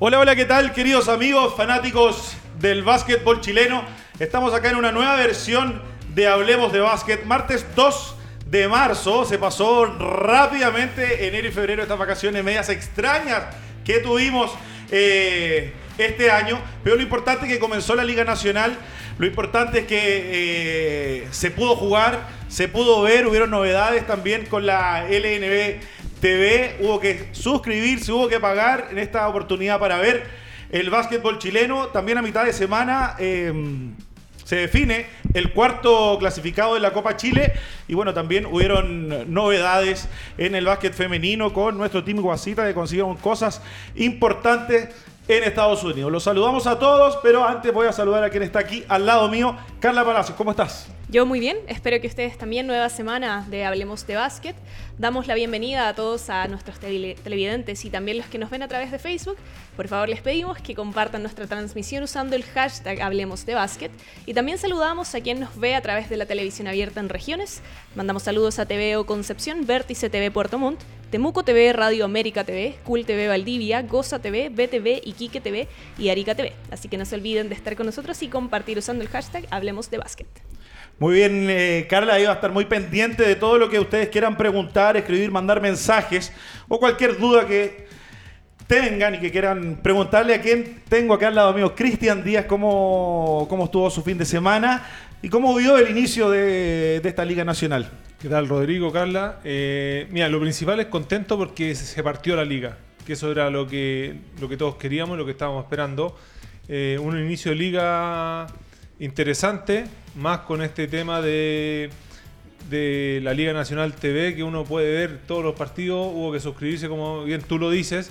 Hola, hola, ¿qué tal, queridos amigos fanáticos del básquetbol chileno? Estamos acá en una nueva versión de Hablemos de Básquet, martes 2 de marzo. Se pasó rápidamente enero y febrero estas vacaciones medias extrañas que tuvimos eh, este año. Pero lo importante es que comenzó la Liga Nacional. Lo importante es que eh, se pudo jugar, se pudo ver, hubieron novedades también con la LNB TV, hubo que suscribirse, hubo que pagar en esta oportunidad para ver el básquetbol chileno. También a mitad de semana eh, se define el cuarto clasificado de la Copa Chile. Y bueno, también hubieron novedades en el básquet femenino con nuestro team Guasita que consiguieron cosas importantes en Estados Unidos. Los saludamos a todos, pero antes voy a saludar a quien está aquí al lado mío, Carla Palacios. ¿Cómo estás? Yo muy bien, espero que ustedes también, nueva semana de Hablemos de Básquet. Damos la bienvenida a todos a nuestros televidentes y también los que nos ven a través de Facebook. Por favor, les pedimos que compartan nuestra transmisión usando el hashtag Hablemos de Básquet. Y también saludamos a quien nos ve a través de la televisión abierta en regiones. Mandamos saludos a TVO Concepción, Vértice TV Puerto Montt, Temuco TV, Radio América TV, Cool TV Valdivia, Goza TV, BTV, Iquique TV y Arica TV. Así que no se olviden de estar con nosotros y compartir usando el hashtag Hablemos de Básquet. Muy bien, eh, Carla, iba a estar muy pendiente de todo lo que ustedes quieran preguntar, escribir, mandar mensajes o cualquier duda que tengan y que quieran preguntarle a quien tengo acá al lado mío, Cristian Díaz, cómo, cómo estuvo su fin de semana y cómo vio el inicio de, esta Liga Nacional. ¿Qué tal, Rodrigo, Carla? Eh, mira, lo principal es contento porque se partió la liga, que eso era lo que, lo que todos queríamos, lo que estábamos esperando. Eh, un inicio de liga interesante, más con este tema de, de la Liga Nacional TV, que uno puede ver todos los partidos, hubo que suscribirse, como bien tú lo dices,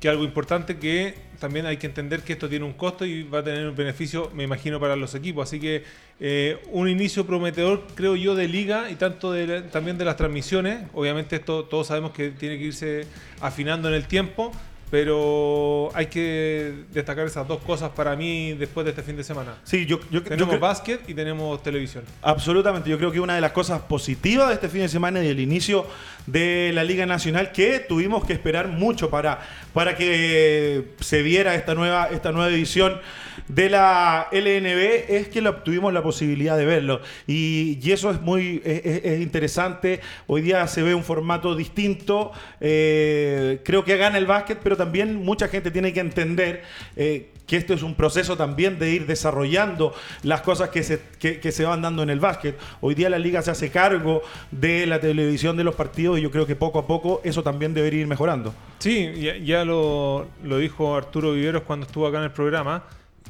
que algo importante que también hay que entender que esto tiene un costo y va a tener un beneficio, me imagino, para los equipos. Así que eh, un inicio prometedor, creo yo, de liga y tanto también de las transmisiones. Obviamente esto todos sabemos que tiene que irse afinando en el tiempo, pero hay que destacar esas dos cosas para mí después de este fin de semana. Sí, yo, yo tenemos básquet y tenemos televisión. Absolutamente, yo creo que una de las cosas positivas de este fin de semana y el inicio de la Liga Nacional que tuvimos que esperar mucho para, para que se viera esta nueva, esta nueva edición de la LNB es que tuvimos la posibilidad de verlo. Y, eso es muy es, interesante. Hoy día se ve un formato distinto. Eh, creo que gana el básquet, pero también mucha gente tiene que entender eh, que esto es un proceso también de ir desarrollando las cosas que se, que, se van dando en el básquet. Hoy día la liga se hace cargo de la televisión de los partidos y yo creo que poco a poco eso también debería ir mejorando. Sí, ya, lo, lo dijo Arturo Viveros cuando estuvo acá en el programa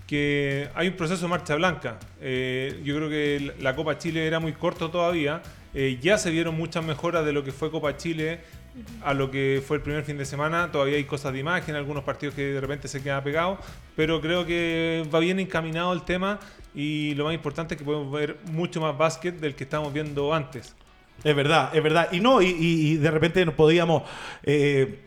que hay un proceso de marcha blanca. Eh, yo creo que la Copa Chile era muy corto todavía. Eh, ya se vieron muchas mejoras de lo que fue Copa Chile a lo que fue el primer fin de semana. Todavía hay cosas de imagen, algunos partidos que de repente se quedan pegados, pero creo que va bien encaminado el tema y lo más importante es que podemos ver mucho más básquet del que estábamos viendo antes. Es verdad, es verdad. Y no, y, de repente nos podíamos... Eh,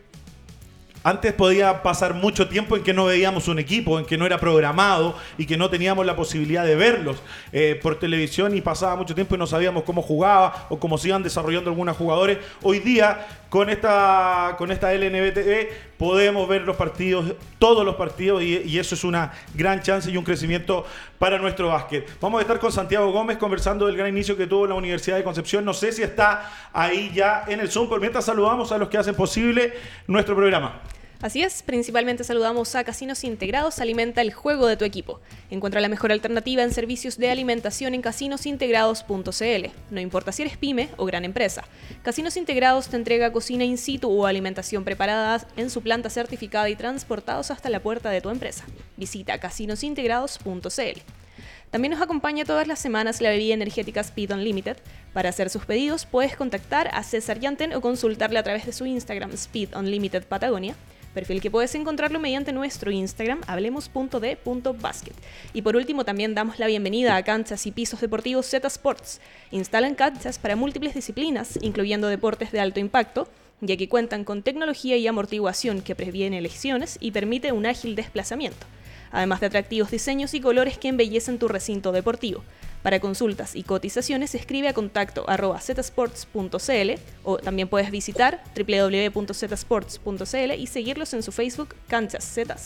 antes podía pasar mucho tiempo en que no veíamos un equipo, en que no era programado y que no teníamos la posibilidad de verlos eh, por televisión y pasaba mucho tiempo y no sabíamos cómo jugaba o cómo se iban desarrollando algunos jugadores. Hoy día, con esta, con esta LNBTV, podemos ver los partidos, todos los partidos, y, y, eso es una gran chance y un crecimiento para nuestro básquet. Vamos a estar con Santiago Gómez conversando del gran inicio que tuvo la Universidad de Concepción. No sé si está ahí ya en el Zoom, pero mientras saludamos a los que hacen posible nuestro programa. Así es, principalmente saludamos a Casinos Integrados Alimenta el juego de tu equipo. Encuentra la mejor alternativa en servicios de alimentación en casinosintegrados.cl. No importa si eres pyme o gran empresa. Casinos Integrados te entrega cocina in situ o alimentación preparada en su planta certificada y transportados hasta la puerta de tu empresa. Visita casinosintegrados.cl. También nos acompaña todas las semanas la bebida energética Speed Unlimited. Para hacer sus pedidos puedes contactar a César Yanten o consultarle a través de su Instagram Speed Unlimited Patagonia perfil que puedes encontrarlo mediante nuestro Instagram, hablemos.d.basket. Y por último, también damos la bienvenida a canchas y pisos deportivos Z Sports. Instalan canchas para múltiples disciplinas, incluyendo deportes de alto impacto, ya que cuentan con tecnología y amortiguación que previene lesiones y permite un ágil desplazamiento, además de atractivos diseños y colores que embellecen tu recinto deportivo. Para consultas y cotizaciones escribe a contacto zsports.cl o también puedes visitar www.zsports.cl y seguirlos en su Facebook Canchas Z.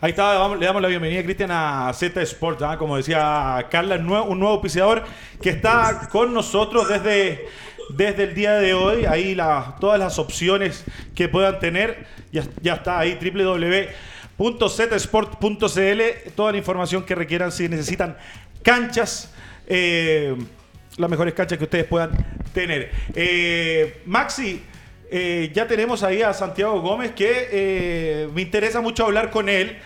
Ahí está, le damos la bienvenida, Cristian, a Z Sports, ¿ah? como decía Carla, un nuevo, auspiciador que está con nosotros desde, desde el día de hoy. Ahí todas las opciones que puedan tener, ya, ya está ahí, www.zsport.cl, toda la información que requieran si necesitan canchas. Eh, las mejores canchas que ustedes puedan tener. Eh, Maxi, eh, ya tenemos ahí a Santiago Gómez, que me interesa mucho hablar con él.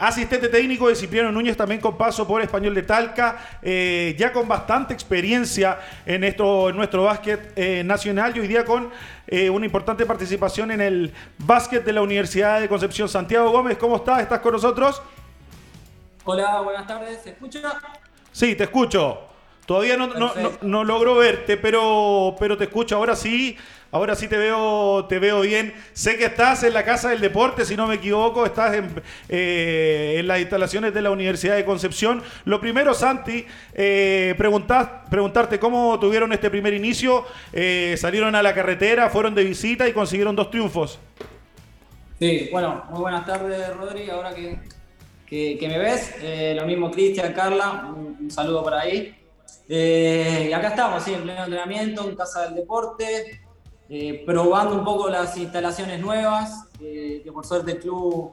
Asistente técnico de Cipriano Núñez, también con paso por Español de Talca, ya con bastante experiencia en, esto, en nuestro básquet nacional y hoy día con una importante participación en el básquet de la Universidad de Concepción. Santiago Gómez, ¿cómo estás? ¿Estás con nosotros? Hola, buenas tardes. ¿Se escucha? Sí, te escucho. Todavía no, no, no, logro verte, pero, pero te escucho. Ahora sí, ahora sí te veo, te veo bien. Sé que estás en la Casa del Deporte, si no me equivoco, estás en, eh, en las instalaciones de la Universidad de Concepción. Lo primero, Santi, eh, preguntarte cómo tuvieron este primer inicio. Eh, salieron a la carretera, fueron de visita y consiguieron dos triunfos. Sí, bueno, muy buenas tardes, Rodri. Ahora que, que, me ves, lo mismo Cristian, Carla, un saludo por ahí. Eh, y acá estamos, sí, en pleno entrenamiento, en Casa del Deporte, eh, probando un poco las instalaciones nuevas, eh, que por suerte el club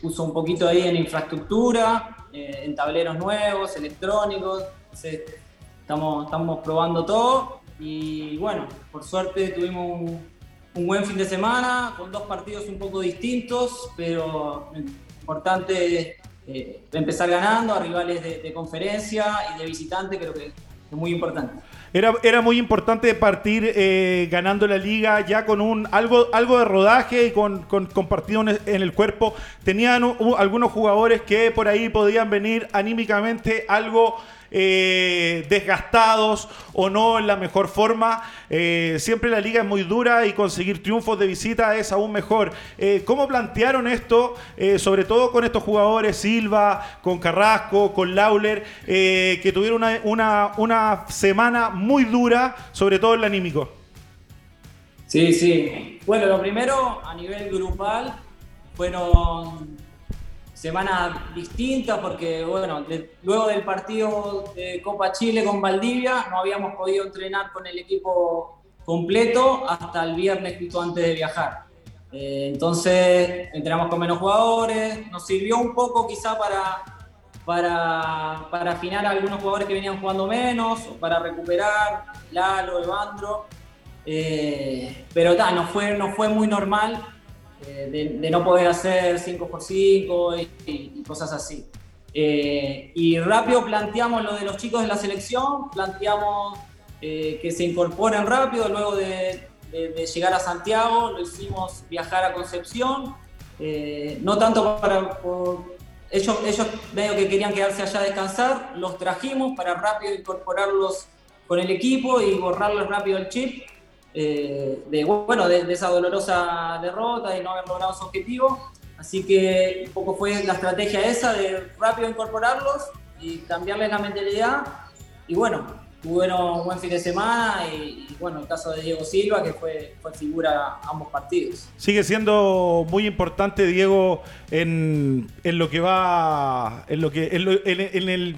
puso un poquito ahí en infraestructura, en tableros nuevos, electrónicos. estamos, estamos probando todo y bueno, por suerte tuvimos un, un buen fin de semana con dos partidos un poco distintos, pero importante eh, empezar ganando a rivales de, conferencia y de visitante, creo que es muy importante. Era, era muy importante partir eh, ganando la liga ya con un algo, algo de rodaje y con, con, partido en el cuerpo. Tenían algunos jugadores que por ahí podían venir anímicamente algo eh, desgastados o no en la mejor forma. Eh, siempre la liga es muy dura y conseguir triunfos de visita es aún mejor. Eh, ¿Cómo plantearon esto, sobre todo con estos jugadores, Silva, con Carrasco, con Lauler, que tuvieron una, una, una semana muy dura, sobre todo en el anímico? Sí, sí. Bueno, lo primero a nivel grupal fueron semana distinta porque, bueno, luego del partido de Copa Chile con Valdivia no habíamos podido entrenar con el equipo completo hasta el viernes justo antes de viajar. Eh, entonces entrenamos con menos jugadores, nos sirvió un poco quizá para, para, afinar a algunos jugadores que venían jugando menos, para recuperar Lalo, Evandro, eh, pero ta, no, fue, no fue muy normal eh, de, no poder hacer 5x5 y, cosas así. Eh, y rápido planteamos lo de los chicos de la selección, planteamos eh, que se incorporen rápido luego de, llegar a Santiago, lo hicimos viajar a Concepción, no tanto para... ellos, ellos medio que querían quedarse allá a descansar, los trajimos para rápido incorporarlos con el equipo y borrarles rápido el chip eh, de, bueno, de, esa dolorosa derrota, y no haber logrado su objetivo. Así que un poco fue la estrategia esa de rápido incorporarlos y cambiarles la mentalidad. Y bueno, tuvieron un buen fin de semana y, bueno, el caso de Diego Silva, que fue, fue figura ambos partidos. Sigue siendo muy importante, Diego, en, en lo que va, en lo que, en el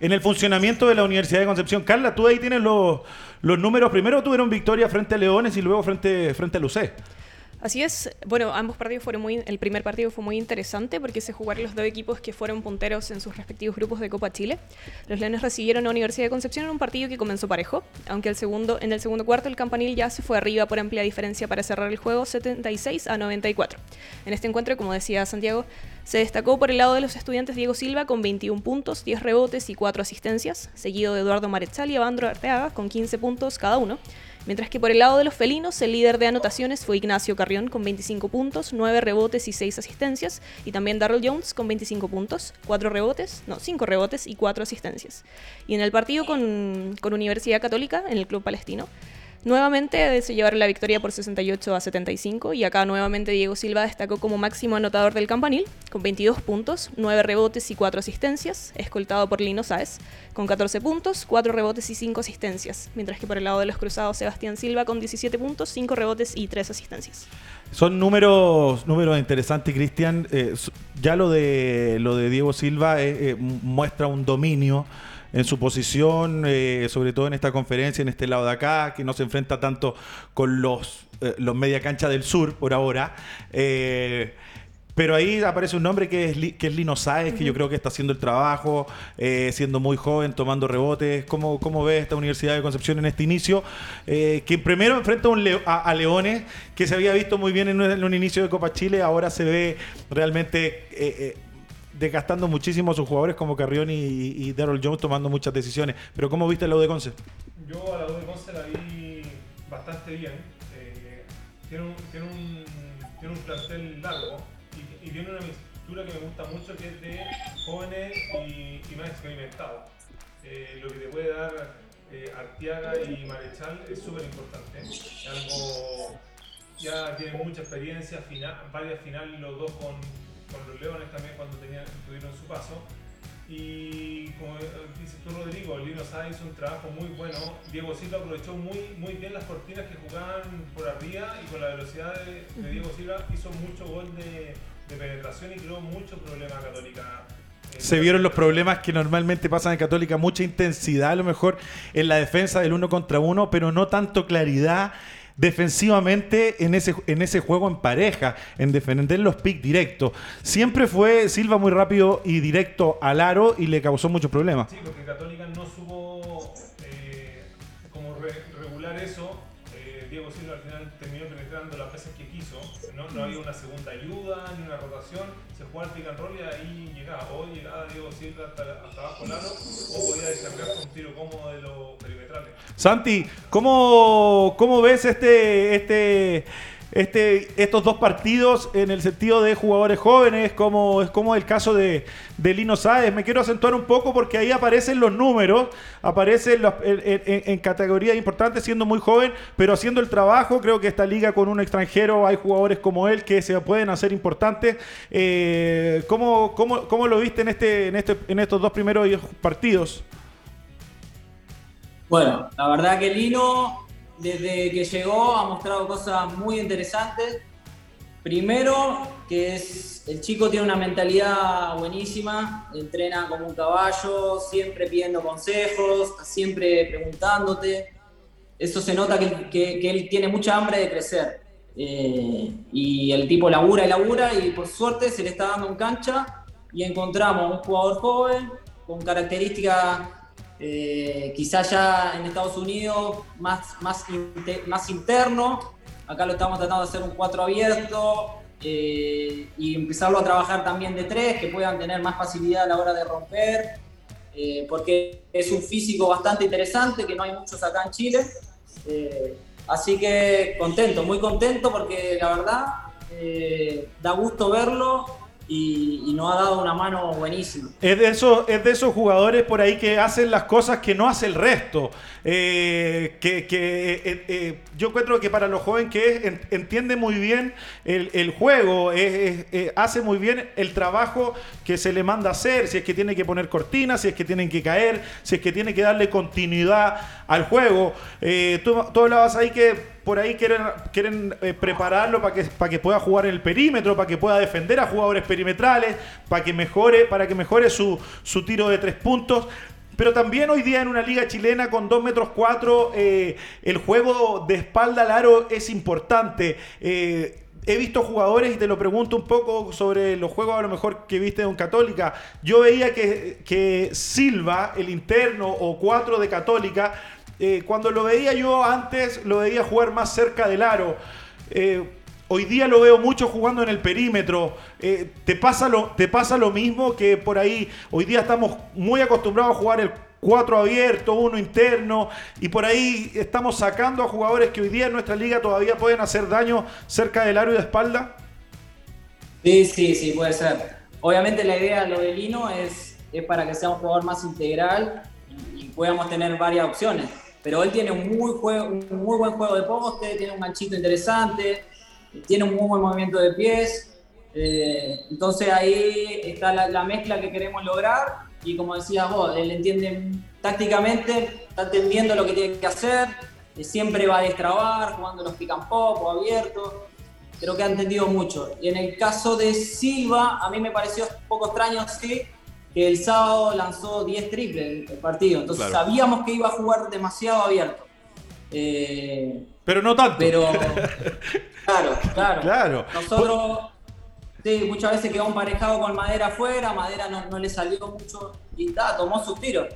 en el funcionamiento de la Universidad de Concepción. Carla, tú ahí tienes los, los números. Primero tuvieron victoria frente a Leones y luego frente, frente a Lucé. Así es, bueno, ambos partidos fueron muy, el primer partido fue muy interesante porque se jugaron los dos equipos que fueron punteros en sus respectivos grupos de Copa Chile. Los Leones recibieron a Universidad de Concepción en un partido que comenzó parejo, aunque el segundo, en el segundo cuarto el campanil ya se fue arriba por amplia diferencia para cerrar el juego 76 a 94. En este encuentro, como decía Santiago, se destacó por el lado de los estudiantes Diego Silva con 21 puntos, 10 rebotes y 4 asistencias, seguido de Eduardo Marechal y Evandro Arteaga con 15 puntos cada uno. Mientras que por el lado de los felinos, el líder de anotaciones fue Ignacio Carrión con 25 puntos, 9 rebotes y 6 asistencias, y también Darrell Jones con 25 puntos, 4 rebotes, no, 5 rebotes y 4 asistencias. Y en el partido con, con Universidad Católica, en el Club Palestino, Nuevamente se llevaron la victoria por 68 a 75 y acá nuevamente Diego Silva destacó como máximo anotador del campanil con 22 puntos, 9 rebotes y 4 asistencias, escoltado por Lino Sáez con 14 puntos, 4 rebotes y 5 asistencias, mientras que por el lado de los cruzados Sebastián Silva con 17 puntos, 5 rebotes y 3 asistencias. Son números, números interesantes, Cristian. Eh, ya lo de lo de Diego Silva eh, eh, muestra un dominio en su posición, sobre todo en esta conferencia, en este lado de acá, que no se enfrenta tanto con los, los media cancha del sur por ahora. Pero ahí aparece un nombre que es, que es Lino Sáez, que yo creo que está haciendo el trabajo, eh, siendo muy joven, tomando rebotes. ¿Cómo, cómo ve esta Universidad de Concepción en este inicio? Eh, que primero enfrenta a, Leones, que se había visto muy bien en un, inicio de Copa Chile, ahora se ve realmente... Eh, desgastando muchísimo a sus jugadores como Carrión y, y Daryl Jones tomando muchas decisiones. Pero ¿cómo viste la U de Conce? Yo a la U de Conce la vi bastante bien. tiene, un, tiene, un, tiene un plantel largo y tiene una mixtura que me gusta mucho que es de jóvenes y, más experimentados. Eh, lo que te puede dar eh, Artiaga y Marechal es súper importante. Algo, ya tienen mucha experiencia, final, varias finales los dos con, con los Leones también cuando tenían, tuvieron su paso. Y como dices tú, Rodrigo, Lino Sá hizo un trabajo muy bueno. Diego Silva aprovechó muy, muy bien las cortinas que jugaban por arriba y con la velocidad de, de Diego Silva hizo mucho gol de, de penetración y creó mucho problema Católica. Se vieron los problemas que normalmente pasan en Católica, mucha intensidad a lo mejor en la defensa del uno contra uno, pero no tanto claridad defensivamente en ese, en ese juego en pareja, en defender los picks directos. Siempre fue Silva muy rápido y directo al aro y le causó muchos problemas. Sí, porque Católica no eh, como regular eso. Diego Silva al final terminó penetrando las veces que quiso no, había una segunda ayuda ni una rotación, se jugaba el pick and roll y ahí llegaba, o llegaba Diego Silva hasta, hasta abajo el aro, o podía descargar con un tiro cómodo de los perimetrales. Santi, ¿cómo, cómo ves este, este este, estos dos partidos en el sentido de jugadores jóvenes, como es como el caso de, Lino Sáez. Me quiero acentuar un poco porque ahí aparecen los números, aparecen en, categorías importantes, siendo muy joven, pero haciendo el trabajo. Creo que esta liga con un extranjero hay jugadores como él que se pueden hacer importantes. Eh, ¿cómo, cómo, lo viste en, este, en, este, en estos dos primeros partidos? Bueno, la verdad que Lino desde que llegó ha mostrado cosas muy interesantes. Primero, que es el chico tiene una mentalidad buenísima, entrena como un caballo, siempre pidiendo consejos, siempre preguntándote. Eso se nota que, él tiene mucha hambre de crecer. Eh, y el tipo labura y labura y por suerte se le está dando en cancha y encontramos un jugador joven con características eh, quizás ya en Estados Unidos más, más, más interno, acá lo estamos tratando de hacer un 4 abierto eh, y empezarlo a trabajar también de 3, que puedan tener más facilidad a la hora de romper, eh, porque es un físico bastante interesante, que no hay muchos acá en Chile. así que contento, muy contento porque la verdad da gusto verlo y, nos ha dado una mano buenísima. Es de, esos, es de esos jugadores por ahí que hacen las cosas que no hace el resto. Eh, que, eh, eh, yo encuentro que para los jóvenes que es, entiende muy bien el, juego, hace muy bien el trabajo que se le manda hacer, si es que tiene que poner cortinas, si es que tienen que caer, si es que tiene que darle continuidad al juego. tú, tú hablabas ahí que por ahí quieren, quieren eh, prepararlo para que, para que pueda jugar en el perímetro, para que pueda defender a jugadores perimetrales, para que mejore, para que mejore su, su tiro de tres puntos. Pero también hoy día en una liga chilena con 2 metros 4, eh, el juego de espalda al aro es importante. Eh, he visto jugadores, y te lo pregunto un poco sobre los juegos a lo mejor que viste de un Católica. Yo veía que, que Silva, el interno o 4 de Católica, eh, cuando lo veía yo antes, lo veía jugar más cerca del aro. Eh, hoy día lo veo mucho jugando en el perímetro. Eh, ¿te, pasa lo, ¿Te pasa lo mismo que por ahí? Hoy día estamos muy acostumbrados a jugar el 4 abierto, uno interno, y por ahí estamos sacando a jugadores que hoy día en nuestra liga todavía pueden hacer daño cerca del aro y de espalda. Sí, sí, sí, puede ser. Obviamente la idea de lo de Lino es, es para que sea un jugador más integral y podamos tener varias opciones pero él tiene un muy, juego, un muy buen juego de poste, tiene un ganchito interesante, tiene un muy buen movimiento de pies. Eh, entonces ahí está la, mezcla que queremos lograr y como decías vos, él entiende tácticamente, está entendiendo lo que tiene que hacer, eh, siempre va a destrabar, jugando los pick and pop o. Creo que ha entendido mucho. Y en el caso de Silva, a mí me pareció un poco extraño, sí, que el sábado lanzó 10 triples el partido. Entonces sabíamos que iba a jugar demasiado abierto. Eh, pero no tanto. Pero, claro, claro. claro. Nosotros, sí, muchas veces quedó emparejado con Madera afuera, Madera no, le salió mucho y está, tomó sus tiros.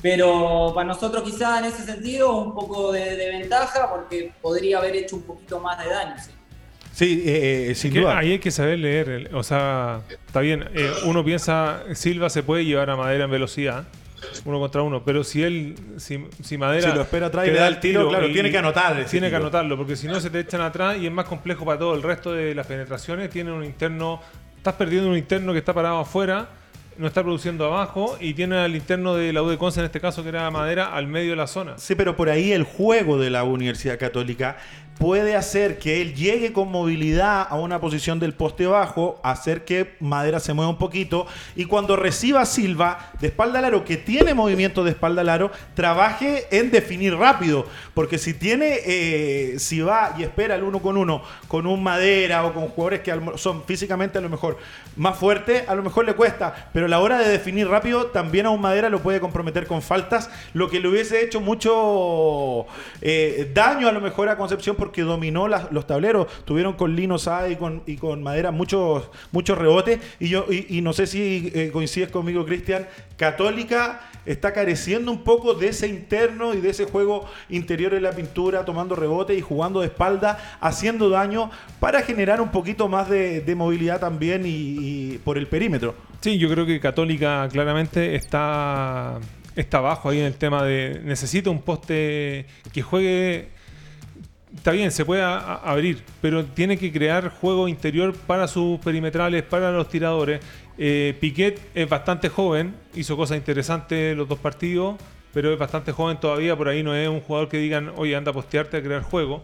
Pero para nosotros quizás en ese sentido un poco de, ventaja porque podría haber hecho un poquito más de daño. ¿sí? Sí, eh, eh, sin duda. Ahí hay que saber leer. O sea, está bien. Eh, uno piensa, Silva se puede llevar a Madera en velocidad, uno contra uno. Pero si él, si, si Madera. Si lo espera atrás y le da el tiro, claro, tiene que anotar. Tiene que anotarlo, porque si no se te echan atrás y es más complejo para todo el resto de las penetraciones. Tiene un interno. Estás perdiendo un interno que está parado afuera no está produciendo abajo y tiene al interno de la U de Conce, en este caso que era Madera, al medio de la zona. Sí, pero por ahí el juego de la Universidad Católica puede hacer que él llegue con movilidad a una posición del poste bajo, hacer que Madera se mueva un poquito y cuando reciba Silva de espalda al aro, que tiene movimiento de espalda al aro, trabaje en definir rápido. Porque si tiene, eh, si va y espera el uno con uno con un Madera o con jugadores que son físicamente a lo mejor más fuertes, a lo mejor le cuesta. Pero la hora de definir rápido, también a un Madera lo puede comprometer con faltas, lo que le hubiese hecho mucho eh, daño a lo mejor a Concepción porque dominó los tableros. Tuvieron con Lino Sá y con, Madera muchos, muchos rebotes. Y yo y, no sé si eh, coincides conmigo, Cristian, Católica está careciendo un poco de ese interno y de ese juego interior en la pintura, tomando rebote y jugando de espalda, haciendo daño para generar un poquito más de, movilidad también y, por el perímetro. Sí, yo creo que Católica claramente está, está abajo ahí en el tema de necesita un poste que juegue está bien, se puede abrir, pero tiene que crear juego interior para sus perimetrales, para los tiradores. Eh, Piquet es bastante joven, hizo cosas interesantes los dos partidos, pero es bastante joven todavía, por ahí no es un jugador que digan, oye, anda a postearte a crear juego.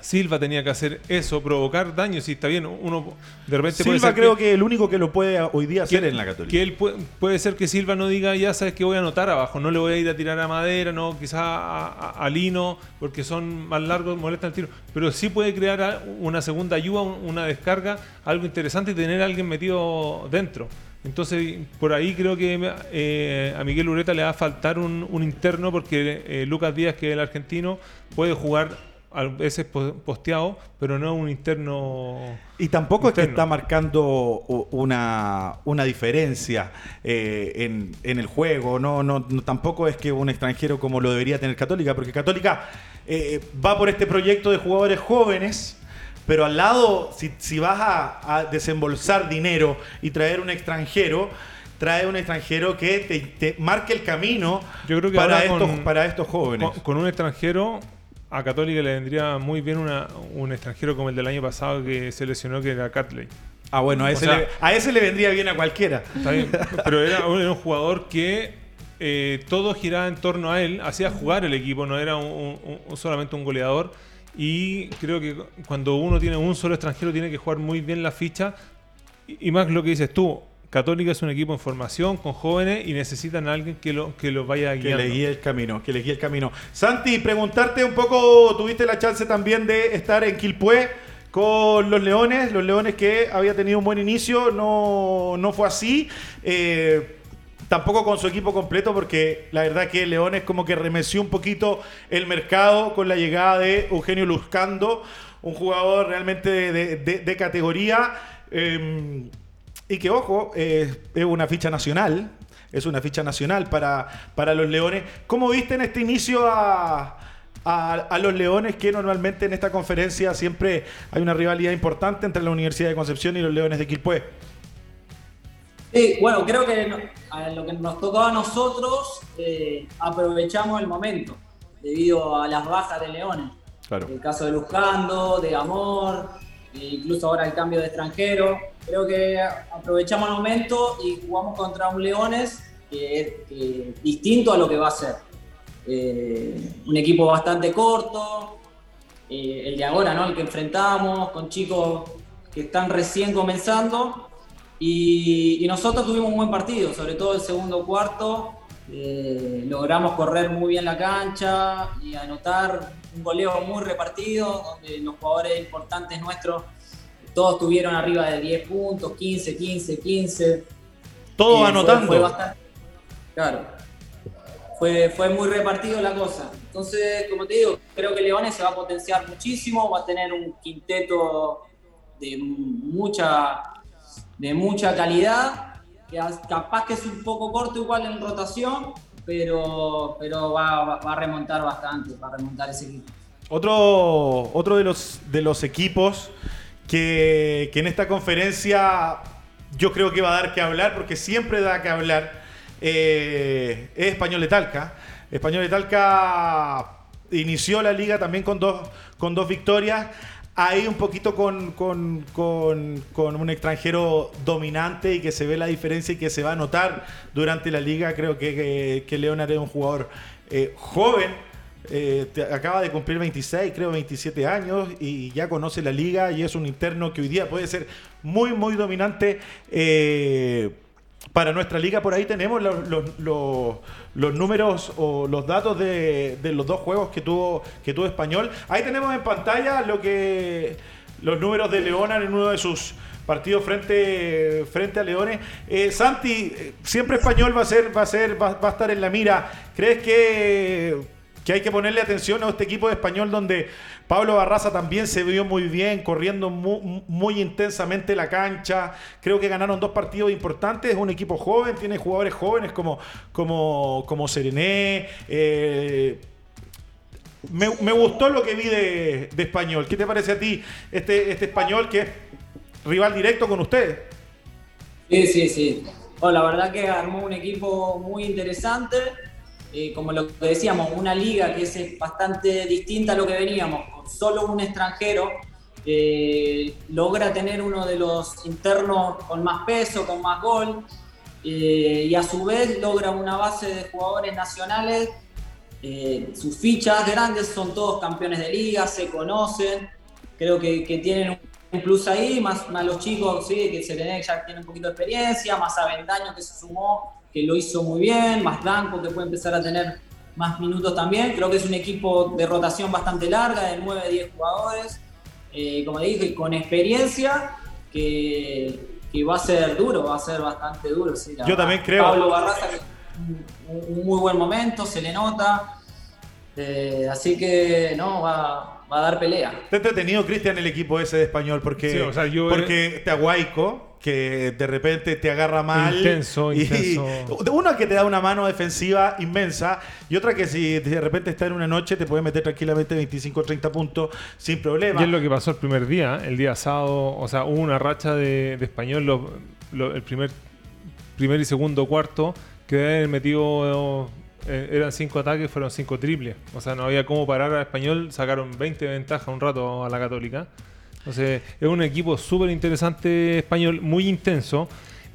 Silva tenía que hacer eso, provocar daño, si está bien, uno de repente Silva creo que, el único que lo puede hoy día hacer en la Católica. Que él puede, ser que Silva no diga, ya sabes que voy a anotar abajo, no le voy a ir a tirar a Madera, no, quizás a, Lino, porque son más largos, molestan el tiro, pero sí puede crear una segunda ayuda, una descarga, algo interesante y tener a alguien metido dentro. Entonces, por ahí creo que eh, a Miguel Ureta le va a faltar un, interno porque eh, Lucas Díaz, que es el argentino, puede jugar a veces posteado, pero no un interno. Y tampoco es que está marcando una, una diferencia eh, en, en, el juego, no, no, tampoco es que un extranjero como lo debería tener Católica, porque Católica eh, va por este proyecto de jugadores jóvenes. Pero al lado, si, si vas a, desembolsar dinero y traer un extranjero, trae un extranjero que te, marque el camino para, estos, para estos jóvenes. con un extranjero a Católica le vendría muy bien un extranjero como el del año pasado que se lesionó, que era Catley. Ah, bueno, a ese, le, vendría bien a cualquiera. Está bien, pero era un, jugador que eh, todo giraba en torno a él, hacía jugar el equipo, no era solamente un goleador. Y creo que cuando uno tiene un solo extranjero, tiene que jugar muy bien la ficha. y más lo que dices tú, Católica es un equipo en formación con jóvenes y necesitan a alguien que lo, que lo vaya guiando. Que le guíe el camino, que le guíe el camino. Santi, preguntarte un poco, tuviste la chance también de estar en Quilpué con los Leones, los Leones que había tenido un buen inicio, no, no fue así. Eh, tampoco con su equipo completo, porque la verdad que Leones como que remeció un poquito el mercado con la llegada de Eugenio Luzcando, un jugador realmente de, categoría. Em, y que, ojo, es una ficha nacional, es una ficha nacional para, para los Leones. ¿Cómo viste en este inicio a, a, los Leones que normalmente en esta conferencia siempre hay una rivalidad importante entre la Universidad de Concepción y los Leones de Quilpué? Sí, bueno, creo que lo que nos tocaba a nosotros eh, aprovechamos el momento debido a las bajas de Leones. Claro. El caso de Lujando, de Amor, incluso ahora el cambio de extranjero. Creo que aprovechamos el momento y jugamos contra un Leones que es distinto a lo que va a ser. eh, un equipo bastante corto, eh, el de ahora, ¿no? El que enfrentamos, con chicos que están recién comenzando. Y, nosotros tuvimos un buen partido, sobre todo el segundo cuarto. Eh, logramos correr muy bien la cancha y anotar un goleo muy repartido, donde los jugadores importantes nuestros todos tuvieron arriba de 10 puntos, 15, 15, 15. Todos anotando. claro. Fue, fue muy repartido la cosa. Entonces, como te digo, creo que Leones se va a potenciar muchísimo, va a tener un quinteto de mucha, de mucha calidad, capaz que es un poco corto igual en rotación, pero, pero va, a remontar bastante, va a remontar ese equipo. Otro, otro de, los, de los equipos que, en esta conferencia yo creo que va a dar que hablar, porque siempre da que hablar, eh, es Español de Talca. Español de Talca inició la liga también con dos, con dos victorias. Ahí un poquito con, con, un extranjero dominante y que se ve la diferencia y que se va a notar durante la liga. Creo que, que, Leonard es un jugador eh, joven, eh, acaba de cumplir 26, creo 27 años y ya conoce la liga y es un interno que hoy día puede ser muy, muy dominante eh, para nuestra liga. Por ahí tenemos los, números o los datos de, los dos juegos que tuvo, que tuvo Español. Ahí tenemos en pantalla lo que los números de Leonard en uno de sus partidos frente, frente a Leones. Eh, Santi, siempre español va a ser, va a ser, va, va a estar en la mira. ¿Crees que que hay que ponerle atención a este equipo de español donde Pablo Barraza también se vio muy bien, corriendo muy, intensamente la cancha. Creo que ganaron dos partidos importantes. Es un equipo joven, tiene jugadores jóvenes como, como, como Serené. Eh, me, gustó lo que vi de, español. ¿Qué te parece a ti este, este español que es rival directo con ustedes? Sí, sí, sí. la verdad que armó un equipo muy interesante eh, como lo que decíamos, una liga que es bastante distinta a lo que veníamos, con solo un extranjero, eh, logra tener uno de los internos con más peso, con más gol, eh, y a su vez logra una base de jugadores nacionales. sus fichas grandes son todos campeones de liga, se conocen, creo que, que tienen un plus ahí, más, más los chicos, sí, que Serenek ya tiene un poquito de experiencia, más Avendaño que se sumó que lo hizo muy bien, más Danco que puede empezar a tener más minutos también. Creo que es un equipo de rotación bastante larga, de 9-10 jugadores, eh, como dije, con experiencia, que, va a ser duro, va a ser bastante duro. Yo también creo. Pablo Barraza, un, muy buen momento, se le nota. Eh, así que no, va, a dar pelea. Está entretenido, Cristian, el equipo ese de español, porque, porque Tahuaico que de repente te agarra mal. Intenso, intenso. Uno que te da una mano defensiva inmensa y otra que si de repente está en una noche te puede meter tranquilamente 25 o 30 puntos sin problema. Y es lo que pasó el primer día, el día sábado. O sea, hubo una racha de, español el primer, primer y segundo cuarto que metido. Eh, eran cinco ataques, fueron cinco triples. O sea, no había cómo parar a español. Sacaron 20 de ventaja un rato a la Católica. Entonces, es un equipo súper interesante español, muy intenso.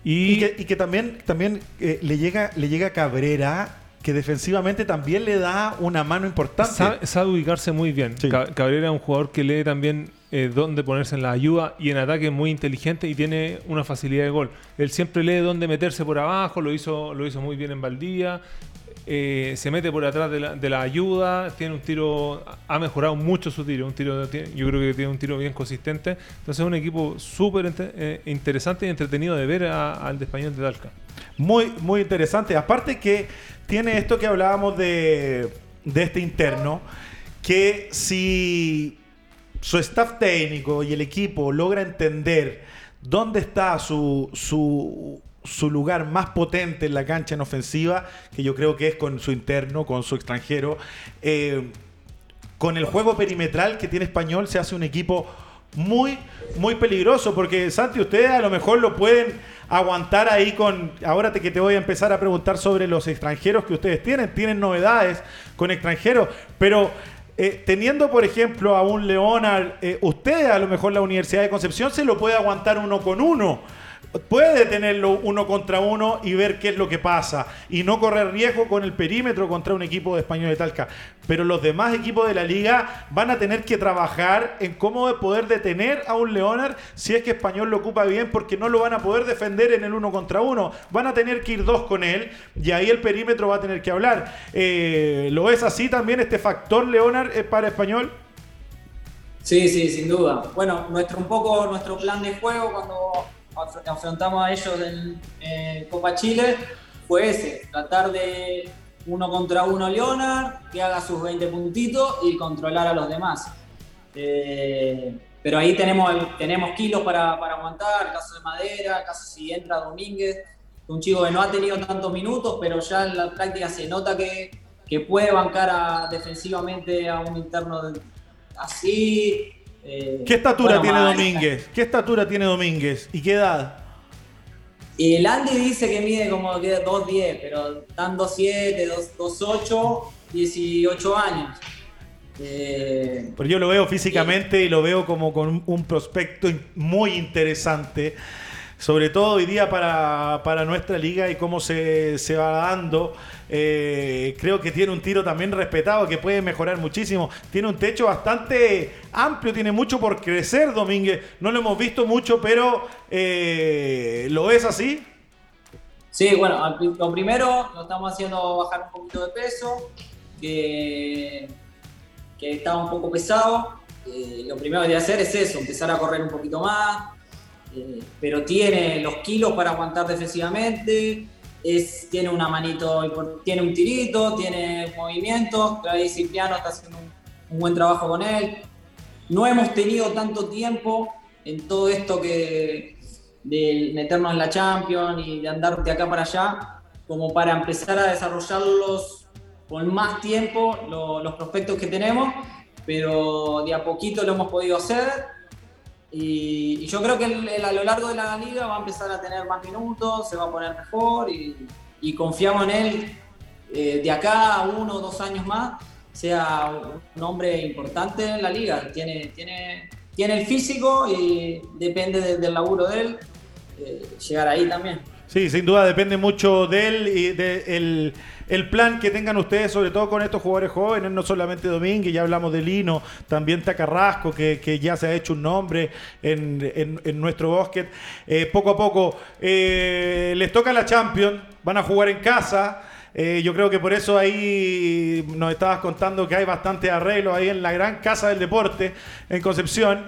Y, que, también, también eh, le, llega, le llega Cabrera, que defensivamente también le da una mano importante. Sabe, ubicarse muy bien. Cabrera es un jugador que lee también eh, dónde ponerse en la ayuda y en ataque muy inteligente y tiene una facilidad de gol. Él siempre lee dónde meterse por abajo, lo hizo, lo hizo muy bien en Valdía. Eh, se mete por atrás de la, ayuda, tiene un tiro, ha mejorado mucho su tiro, un tiro yo creo que tiene un tiro bien consistente, entonces es un equipo súper eh, interesante y entretenido de ver al de Español de Talca. Muy, muy interesante, aparte que tiene esto que hablábamos de, de este interno, que si su staff técnico y el equipo logra entender dónde está su, su su lugar más potente en la cancha en ofensiva, que yo creo que es con su interno, con su extranjero. Eh, con el juego perimetral que tiene Español se hace un equipo muy, muy peligroso, porque Santi, ustedes a lo mejor lo pueden aguantar ahí con... Ahora te, que te voy a empezar a preguntar sobre los extranjeros que ustedes tienen, tienen novedades con extranjeros, pero... Eh, teniendo, por ejemplo, a un Leonard, eh, usted a lo mejor la Universidad de Concepción se lo puede aguantar uno con uno puede tenerlo uno contra uno y ver qué es lo que pasa y no correr riesgo con el perímetro contra un equipo de Español de Talca. Pero los demás equipos de la liga van a tener que trabajar en cómo poder detener a un Leonard si es que Español lo ocupa bien porque no lo van a poder defender en el uno contra uno. Van a tener que ir dos con él y ahí el perímetro va a tener que hablar. Eh, ¿Lo es así también este factor Leonard eh, para Español? Sí, sí, sin duda. Bueno, nuestro un poco nuestro plan de juego cuando afrontamos a ellos en Copa Chile fue ese, tratar de uno contra uno Leonard, que haga sus 20 puntitos y controlar a los demás. Eh, pero ahí tenemos, tenemos kilos para, para aguantar, el caso de Madera, caso si entra Domínguez, un chico que no ha tenido tantos minutos, pero ya en la práctica se nota que, que puede bancar defensivamente a un interno así. Eh, ¿Qué estatura tiene Domínguez? ¿Qué estatura tiene Domínguez? ¿Y qué edad? El Andy dice que mide como 2'10, pero están 2'7, 2'8, 18 años. Eh, pero yo lo veo físicamente y lo veo como con un prospecto muy interesante sobre todo hoy día para, nuestra liga y cómo se, va dando. Eh, creo que tiene un tiro también respetado que puede mejorar muchísimo. Tiene un techo bastante amplio, tiene mucho por crecer, Domínguez. No lo hemos visto mucho, pero eh, ¿lo es así? Sí, bueno, lo primero lo estamos haciendo bajar un poquito de peso, que, que estaba un poco pesado. Eh, lo primero que hay que hacer es eso, empezar a correr un poquito más, eh, pero tiene los kilos para aguantar defensivamente, es, tiene una manito, tiene un tirito, tiene movimientos, ahí Cipriano está haciendo un, buen trabajo con él. No hemos tenido tanto tiempo en todo esto que de meternos en la Champions y de andar de acá para allá, como para empezar a desarrollarlos con más tiempo los prospectos que tenemos, pero de a poquito lo hemos podido hacer y, yo creo que a lo largo de la liga va a empezar a tener más minutos, se va a poner mejor y, confiamos en él eh, de acá a uno o dos años más, sea un hombre importante en la liga. Tiene, tiene, tiene el físico y depende del laburo de él eh, llegar ahí también. Sí, sin duda depende mucho de él y el plan que tengan ustedes, sobre todo con estos jugadores jóvenes, no solamente Domínguez, ya hablamos de Lino, también Tacarrasco, que, que ya se ha hecho un nombre en, nuestro básquet. Eh, poco a poco eh, les toca la Champions, van a jugar en casa. Eh, yo creo que por eso ahí nos estabas contando que hay bastante arreglo ahí en la gran casa del deporte en Concepción.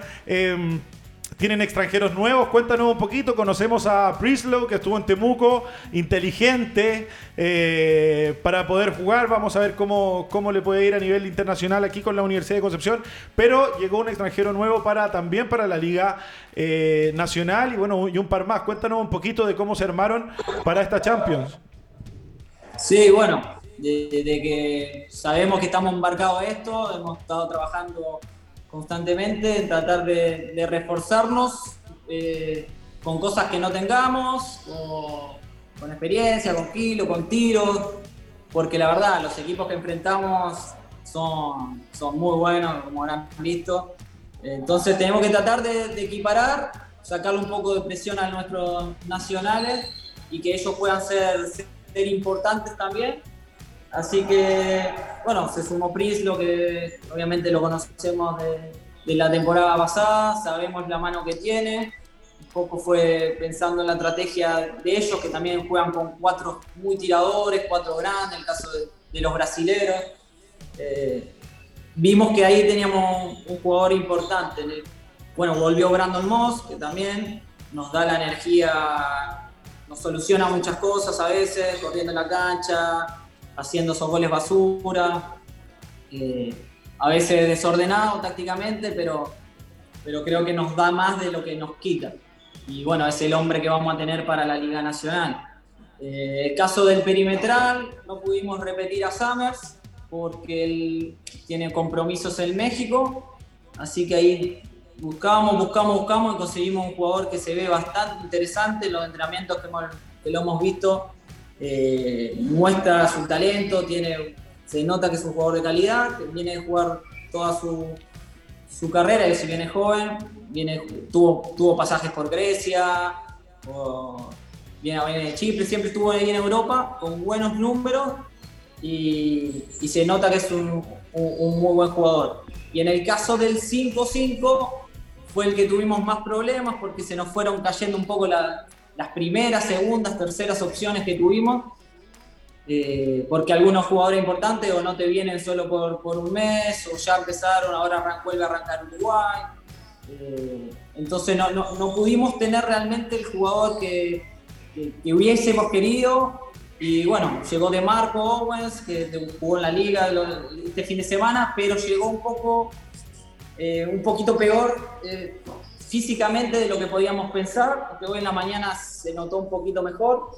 Tienen extranjeros nuevos, cuéntanos un poquito. Conocemos a Prislow, que estuvo en Temuco, inteligente eh, para poder jugar. Vamos a ver cómo, cómo le puede ir a nivel internacional aquí con la Universidad de Concepción. Pero llegó un extranjero nuevo para también para la Liga eh, Nacional y bueno, y un par más. Cuéntanos un poquito de cómo se armaron para esta Champions. Sí, bueno, desde que sabemos que estamos embarcados a esto, hemos estado trabajando constantemente, tratar de, reforzarnos eh, con cosas que no tengamos, con experiencia, con kilo, con tiros, porque la verdad los equipos que enfrentamos son, son muy buenos, como habrán visto. Entonces tenemos que tratar de, equiparar, sacarle un poco de presión a nuestros nacionales y que ellos puedan ser, ser importantes también Así que, bueno, se sumó Prislo, que obviamente lo conocemos de, la temporada pasada, sabemos la mano que tiene. Un poco fue pensando en la estrategia de ellos, que también juegan con cuatro muy tiradores, cuatro grandes, el caso de, los brasileros. Eh, vimos que ahí teníamos un jugador importante. Bueno, volvió Brandon Moss, que también nos da la energía, nos soluciona muchas cosas a veces, corriendo en la cancha, haciendo esos goles basura, eh, a veces desordenado tácticamente, pero, pero creo que nos da más de lo que nos quita. Y bueno, es el hombre que vamos a tener para la Liga Nacional. Eh, el caso del perimetral, no pudimos repetir a Summers porque él tiene compromisos en México, así que ahí buscamos, buscamos, buscamos y conseguimos un jugador que se ve bastante interesante en los entrenamientos que, que lo hemos visto eh, muestra su talento, tiene, se nota que es un jugador de calidad, viene a jugar toda su, su carrera, y si viene joven, viene, tuvo, tuvo pasajes por Grecia, viene, de Chipre, siempre estuvo ahí en Europa con buenos números y, se nota que es un, muy buen jugador. Y en el caso del 5-5 fue el que tuvimos más problemas porque se nos fueron cayendo un poco las primeras, segundas, terceras opciones que tuvimos. Eh, porque algunos jugadores importantes o no te vienen solo por, por un mes o ya empezaron, ahora vuelve a arrancar Uruguay. Eh, entonces no, no, no, pudimos tener realmente el jugador que, que, hubiésemos querido. Y bueno, llegó de Marco Owens, que jugó en la liga este fin de semana, pero llegó un poco, eh, un poquito peor físicamente de lo que podíamos pensar, porque hoy en la mañana se notó un poquito mejor.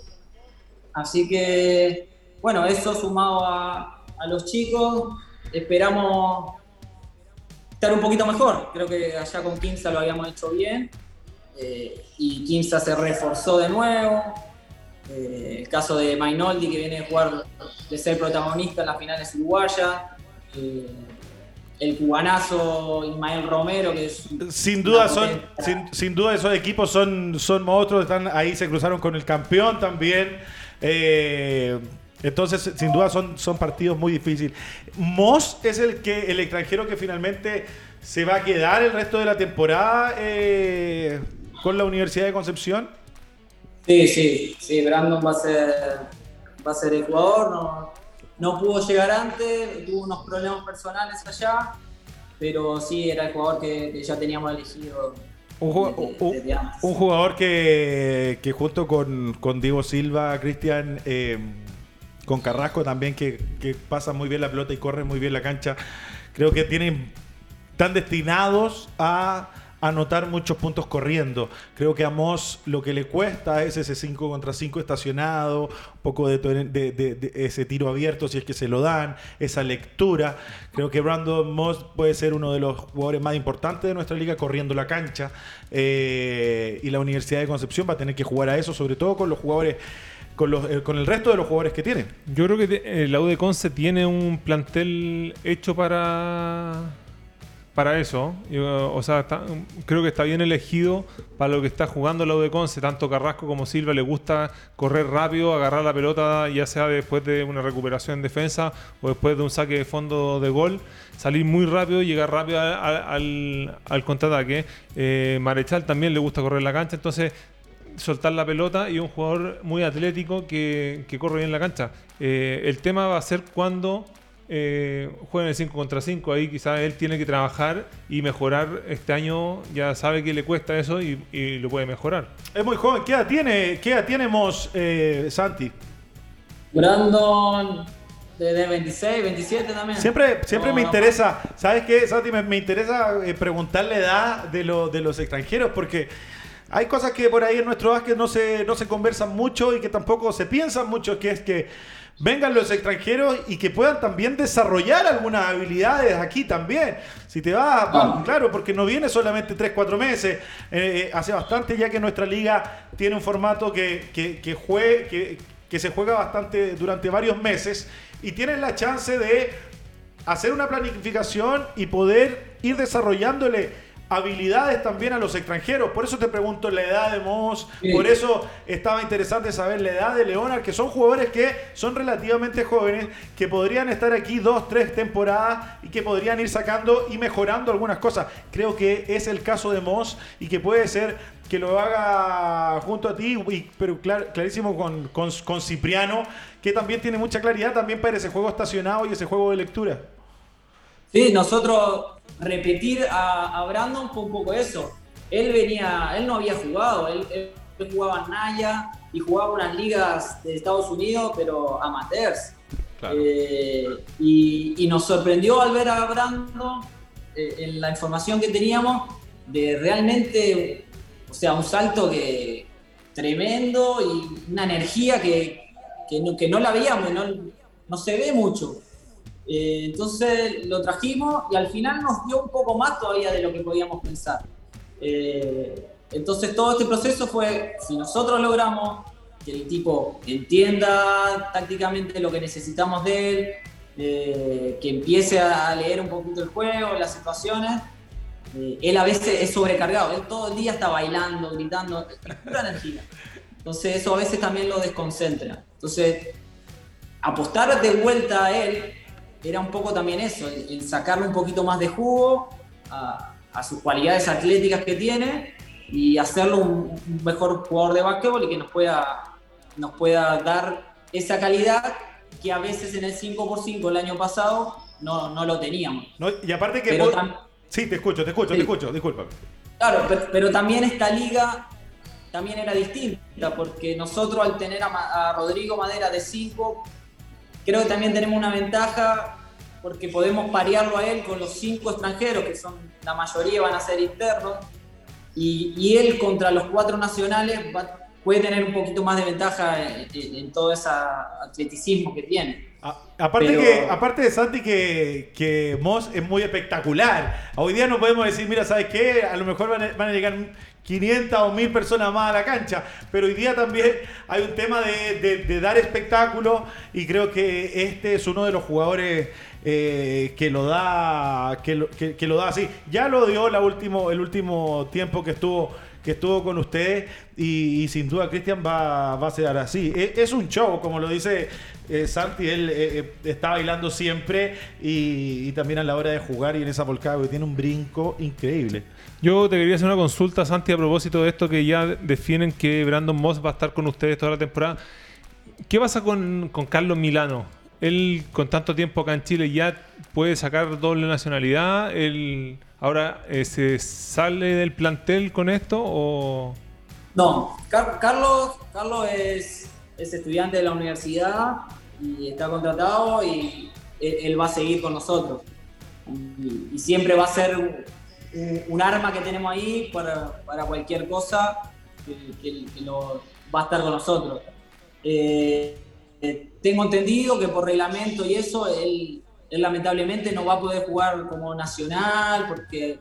Así que, bueno, eso sumado a, a los chicos, esperamos estar un poquito mejor. Creo que allá con Kinsa lo habíamos hecho bien. Eh, y Kinsa se reforzó de nuevo. Eh, el caso de Mainoldi, que viene a jugar, de ser protagonista en las finales uruguayas. Eh, el cubanazo Ismael Romero, que es. Sin duda, son, sin, duda esos equipos son, son monstruos, están ahí, se cruzaron con el campeón también. entonces, sin duda, son, son partidos muy difíciles. Moss es el, que, el extranjero que finalmente se va a quedar el resto de la temporada con la Universidad de Concepción? Sí, sí, sí, Brandon va a ser, va a ser el jugador, no, pudo llegar antes, tuvo unos problemas personales allá, pero sí era el jugador que, ya teníamos elegido. Un, jugador, que, junto con, Diego Silva, Cristian, eh, con Carrasco también, que, que pasa muy bien la pelota y corre muy bien la cancha, creo que tienen, están destinados a anotar muchos puntos corriendo. Creo que a Moss lo que le cuesta es ese 5 contra 5 estacionado, un poco de, ese tiro abierto si es que se lo dan, esa lectura. Creo que Brandon Moss puede ser uno de los jugadores más importantes de nuestra liga corriendo la cancha. Eh, y la Universidad de Concepción va a tener que jugar a eso, sobre todo con los jugadores. Con, los, eh, con, el resto de los jugadores que tiene. Yo creo que eh, la U Conce tiene un plantel hecho para para eso. o sea, creo que está bien elegido para lo que está jugando la UDECONCE. Tanto Carrasco como Silva le gusta correr rápido, agarrar la pelota, ya sea después de una recuperación en defensa o después de un saque de fondo de gol. Salir muy rápido, llegar rápido al, al, contraataque. Eh, Marechal también le gusta correr la cancha, entonces soltar la pelota y un jugador muy atlético que, corre bien la cancha. Eh, el tema va a ser cuando eh, juega en el 5 contra 5, ahí quizás él tiene que trabajar y mejorar este año, ya sabe que le cuesta eso y, lo puede mejorar. Es muy joven, ¿qué edad tiene, qué edad tenemos eh, Santi? Brandon de 26, 27 también. Siempre, siempre me interesa, ¿sabes qué, Santi? Me, interesa eh, preguntarle edad de, de los extranjeros porque... Hay cosas que por ahí en nuestro básquet no se, no se conversan mucho y que tampoco se piensan mucho, que es que vengan los extranjeros y que puedan también desarrollar algunas habilidades aquí también. Si te vas, ah. claro, porque no viene solamente 3, 4 meses, eh, eh, hace bastante ya que nuestra liga tiene un formato que, que, que, que, se juega bastante durante varios meses y tienes la chance de hacer una planificación y poder ir desarrollándole habilidades también a los extranjeros. Por eso te pregunto la edad de Moss, por eso estaba interesante saber la edad de Leonard, que son jugadores que son relativamente jóvenes, que podrían estar aquí dos, tres temporadas y que podrían ir sacando y mejorando algunas cosas. Creo que es el caso de Moss y que puede ser que lo haga junto a ti, pero clarísimo con, con Cipriano, que también tiene mucha claridad también para ese juego estacionado y ese juego de lectura. Sí, nosotros repetir a, Brandon fue un poco eso. Él venía, él no había jugado, él, jugaba en Naya y jugaba unas ligas de Estados Unidos, pero amateurs. Eh, y, nos sorprendió al ver a Brandon eh, en la información que teníamos de realmente, o sea, un salto que tremendo y una energía que, que, no, la veíamos, no, no se ve mucho. Eh, entonces lo trajimos y al final nos dio un poco más todavía de lo que podíamos pensar. Eh, entonces todo este proceso fue, si nosotros logramos que el tipo entienda tácticamente lo que necesitamos de él, eh, que empiece a leer un poquito el juego, las situaciones, eh, él a veces es sobrecargado, él todo el día está bailando, gritando, es pura energía. Entonces eso a veces también lo desconcentra. Entonces, apostar de vuelta a él era un poco también eso, el, sacarle un poquito más de jugo a, sus cualidades atléticas que tiene y hacerlo un, mejor jugador de básquetbol y que nos pueda, nos pueda dar esa calidad que a veces en el 5x5 el año pasado no, no lo teníamos. y aparte que... Sí, te escucho, te escucho, te escucho, disculpa. Claro, pero, también esta liga también era distinta, porque nosotros al tener a, Rodrigo Madera de 5, creo que también tenemos una ventaja porque podemos parearlo a él con los cinco extranjeros, que son la mayoría van a ser internos, y, él contra los cuatro nacionales puede tener un poquito más de ventaja en todo ese atleticismo que tiene aparte, que, aparte de Santi que, que Moss es muy espectacular. Hoy día no podemos decir, mira, ¿sabes qué? A lo mejor van a, llegar 500 o 1000 personas más a la cancha. Pero hoy día también hay un tema de, dar espectáculo y creo que este es uno de los jugadores eh, que lo da que lo, da así. Ya lo dio la último, el último tiempo que estuvo que estuvo con ustedes y, sin duda Cristian va, va, a ser así. E, es, un show, como lo dice eh, Santi, él eh, eh, está bailando siempre y, también a la hora de jugar y en esa volcada que tiene un brinco increíble. Yo te quería hacer una consulta, Santi, a propósito de esto que ya definen que Brandon Moss va a estar con ustedes toda la temporada. ¿Qué pasa con, con Carlos Milano? Él, con tanto tiempo acá en Chile, ya puede sacar doble nacionalidad. Él Ahora, eh, ¿se sale del plantel con esto o...? No, Carlos, Carlos es, estudiante de la universidad y está contratado y él, va a seguir con nosotros. Y, siempre va a ser un, arma que tenemos ahí para, cualquier cosa que, lo, va a estar con nosotros. Eh, eh, tengo entendido que por reglamento y eso, él él lamentablemente no va a poder jugar como nacional porque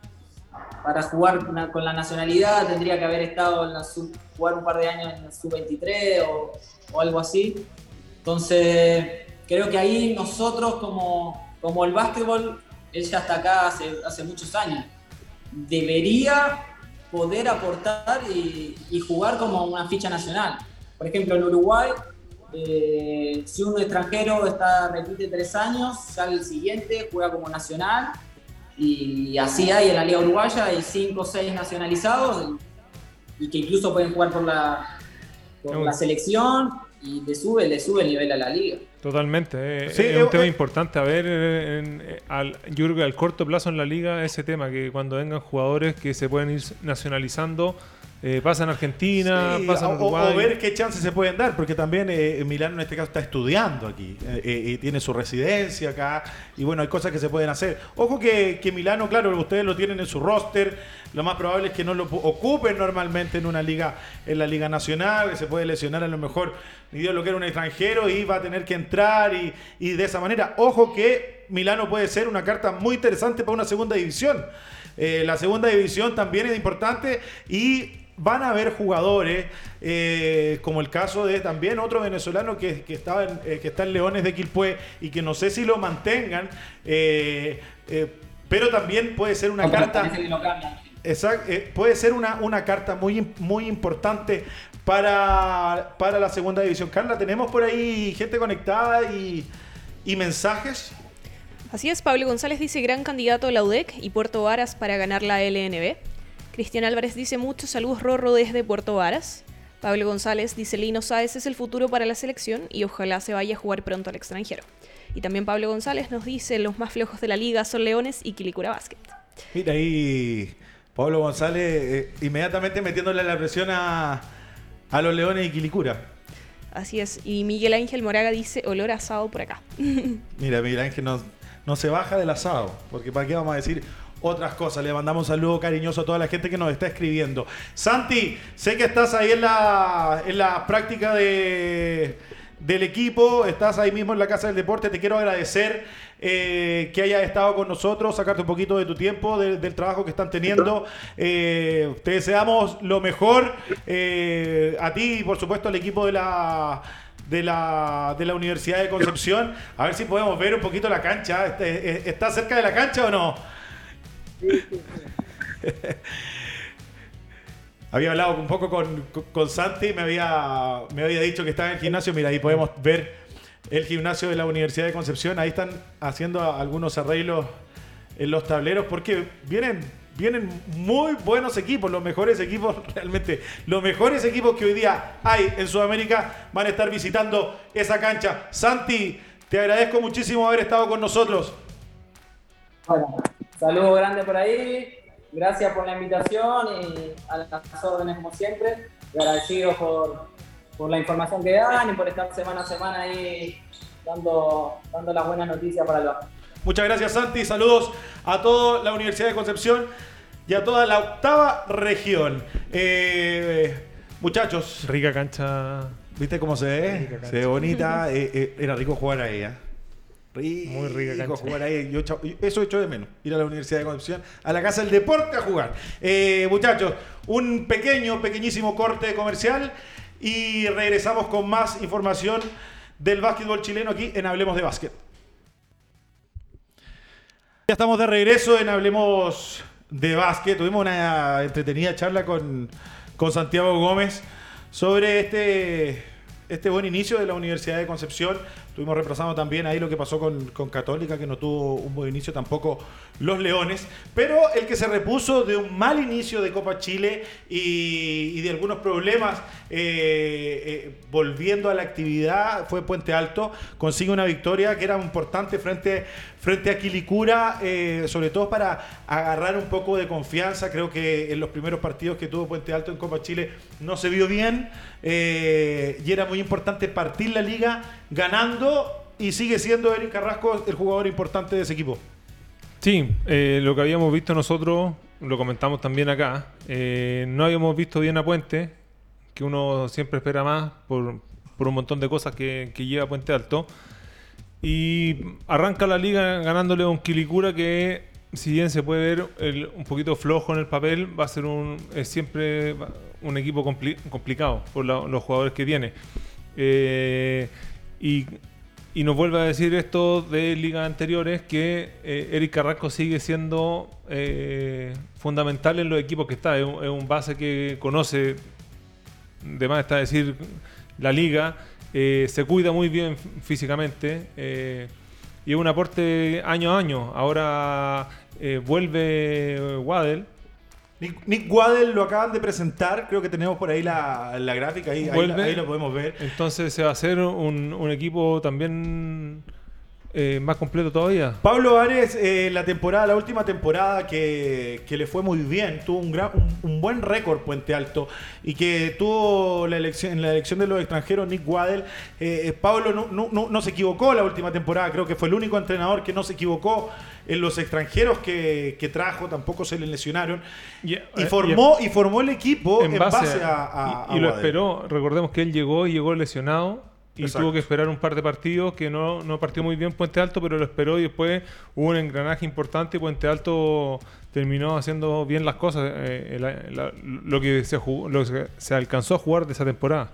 para jugar con la nacionalidad tendría que haber estado en la sub, jugar un par de años en la sub-23 o, algo así. Entonces, creo que ahí nosotros como, como el básquetbol, él ya está acá hace, muchos años, debería poder aportar y, y jugar como una ficha nacional. Por ejemplo, en Uruguay eh, si un extranjero está, repite tres años, sale el siguiente, juega como nacional. Y así hay en la Liga Uruguaya, hay cinco o seis nacionalizados y, que incluso pueden jugar por la, la selección y le sube, le sube el nivel a la liga. Totalmente, eh, es un eh, tema importante. A ver, al, yo creo que al corto plazo en la liga ese tema, que cuando vengan jugadores que se pueden ir nacionalizando, eh, pasa en Argentina, pasa en Uruguay. O, ver qué chances se pueden dar, porque también eh, Milano en este caso está estudiando aquí eh, y tiene su residencia acá. Y bueno, hay cosas que se pueden hacer. Ojo que, que, Milano, claro, ustedes lo tienen en su roster. Lo más probable es que no lo ocupen normalmente en una liga, en la Liga Nacional, que se puede lesionar a lo mejor, ni Dios lo que era un extranjero y va a tener que entrar y, y de esa manera. Ojo que Milano puede ser una carta muy interesante para una segunda división. la segunda división también es importante y van a haber jugadores, eh, como el caso de también otro venezolano que, estaba en, eh, que está en Leones de Quilpué y que no sé si lo mantengan, eh, pero también puede ser una carta. Puede ser una, una carta muy, muy importante para, para, la segunda división. Carla, tenemos por ahí gente conectada y, y mensajes. Así es, Pablo González dice gran candidato a la UDEC y Puerto Varas para ganar la LNB. Cristian Álvarez dice muchos saludos Rorro desde Puerto Varas. Pablo González dice Lino Sáez es el futuro para la selección y ojalá se vaya a jugar pronto al extranjero. Y también Pablo González nos dice los más flojos de la liga son Leones y Quilicura Basket. Mira ahí Pablo González eh, inmediatamente metiéndole la presión a, los Leones y Quilicura. Así es. Y Miguel Ángel Moraga dice olor asado por acá. Mira, Miguel Ángel no, no se baja del asado, porque ¿para qué vamos a decir otras cosas. Le mandamos un saludo cariñoso a toda la gente que nos está escribiendo. Santi, sé que estás ahí en la, en la práctica de, del equipo, estás ahí mismo en la Casa del Deporte. Te quiero agradecer eh, que hayas estado con nosotros, sacarte un poquito de tu tiempo, del trabajo que están teniendo. Eh, te deseamos lo mejor eh, a ti y por supuesto al equipo de la de la, de la Universidad de Concepción. A ver si podemos ver un poquito la cancha. ¿Está cerca de la cancha o no? había hablado un poco con, Santi, me había, me había dicho que estaba en el gimnasio. Mira, ahí podemos ver el gimnasio de la Universidad de Concepción. Ahí están haciendo algunos arreglos en los tableros porque vienen, vienen muy buenos equipos, los mejores equipos realmente, los mejores equipos que hoy día hay en Sudamérica van a estar visitando esa cancha. Santi, te agradezco muchísimo haber estado con nosotros. Bueno, saludo grande por ahí, gracias por la invitación y a las órdenes como siempre. Y agradecido por, por la información que dan y por estar semana a semana ahí dando, dando las buenas noticias para los. Muchas gracias, Santi. Saludos a toda la Universidad de Concepción y a toda la octava región. Eh, muchachos. Rica cancha. ¿Viste cómo se ve? Se ve bonita. Eh, eh, era rico jugar ahí, ¿eh? Muy rica cancha. jugar ahí. Yo, eso echo de menos. Ir a la Universidad de Concepción, a la Casa del Deporte a jugar. muchachos, un pequeño, pequeñísimo corte comercial y regresamos con más información del básquetbol chileno aquí en Hablemos de Básquet. Ya estamos de regreso en Hablemos de Básquet. Tuvimos una entretenida charla con, con Santiago Gómez sobre este, este buen inicio de la Universidad de Concepción Estuvimos repasando también ahí lo que pasó con, Católica, que no tuvo un buen inicio tampoco los Leones. Pero el que se repuso de un mal inicio de Copa Chile y, de algunos problemas eh, eh, volviendo a la actividad fue Puente Alto. Consigue una victoria que era importante frente, frente a Quilicura, eh, sobre todo para agarrar un poco de confianza. Creo que en los primeros partidos que tuvo Puente Alto en Copa Chile no se vio bien y era muy importante partir la liga ganando y sigue siendo Eric Carrasco el jugador importante de ese equipo. Sí, eh, lo que habíamos visto nosotros, lo comentamos también acá, eh, no habíamos visto bien a Puente, que uno siempre espera más por, un montón de cosas que, lleva Puente Alto. Y arranca la liga ganándole a un Quilicura que, si bien se puede ver un poquito flojo en el papel, va a ser un, es siempre un equipo complicado por los jugadores que tiene. Eh, y, nos vuelve a decir esto de ligas anteriores que eh, Eric Carrasco sigue siendo eh, fundamental en los equipos que está. Es un, base que conoce, de más está decir, la liga. Eh, se cuida muy bien físicamente y es un aporte año a año. Ahora vuelve Waddell Nick, Waddell lo acaban de presentar, creo que tenemos por ahí la, gráfica, ahí, ahí, lo podemos ver. Entonces se va a hacer un, equipo también eh, más completo todavía. Pablo Ares, eh, la temporada, la última temporada que, le fue muy bien, tuvo un, gran, un, buen récord Puente Alto y que tuvo la elección, en la elección de los extranjeros Nick Waddell. Eh, Pablo no, no se equivocó la última temporada, creo que fue el único entrenador que no se equivocó en los extranjeros que, trajo tampoco se le lesionaron. Y, formó, y, formó el equipo en, base, a, Y, lo esperó. Recordemos que él llegó y llegó lesionado. Y tuvo que esperar un par de partidos que no, no partió muy bien Puente Alto, pero lo esperó y después hubo un engranaje importante y Puente Alto terminó haciendo bien las cosas, eh, lo, que se lo que se alcanzó a jugar de esa temporada.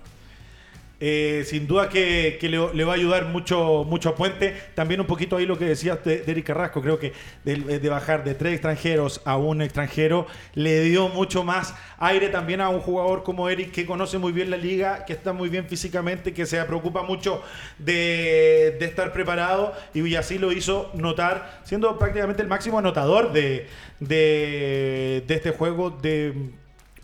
Eh, sin duda que, le, va a ayudar mucho, mucho a Puente. También un poquito ahí lo que decías de, Eric Carrasco. Creo que de, bajar de tres extranjeros a un extranjero le dio mucho más aire también a un jugador como Eric que conoce muy bien la liga, que está muy bien físicamente, que se preocupa mucho de, estar preparado y así lo hizo notar, siendo prácticamente el máximo anotador de, de este juego de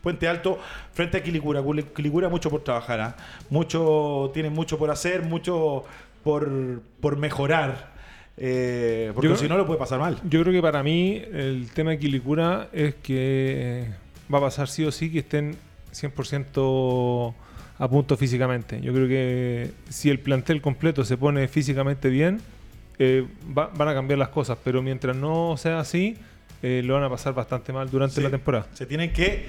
Puente Alto frente a Quilicura. Quilicura mucho por trabajar, ¿ah? mucho, tiene mucho por hacer, mucho por, por mejorar. Eh, porque si no lo puede pasar mal. Yo creo que para mí el tema de Quilicura es que va a pasar sí o sí que estén 100% a punto físicamente. Yo creo que si el plantel completo se pone físicamente bien, eh, van a cambiar las cosas, pero mientras no sea así, eh, lo van a pasar bastante mal durante la temporada. Se tienen que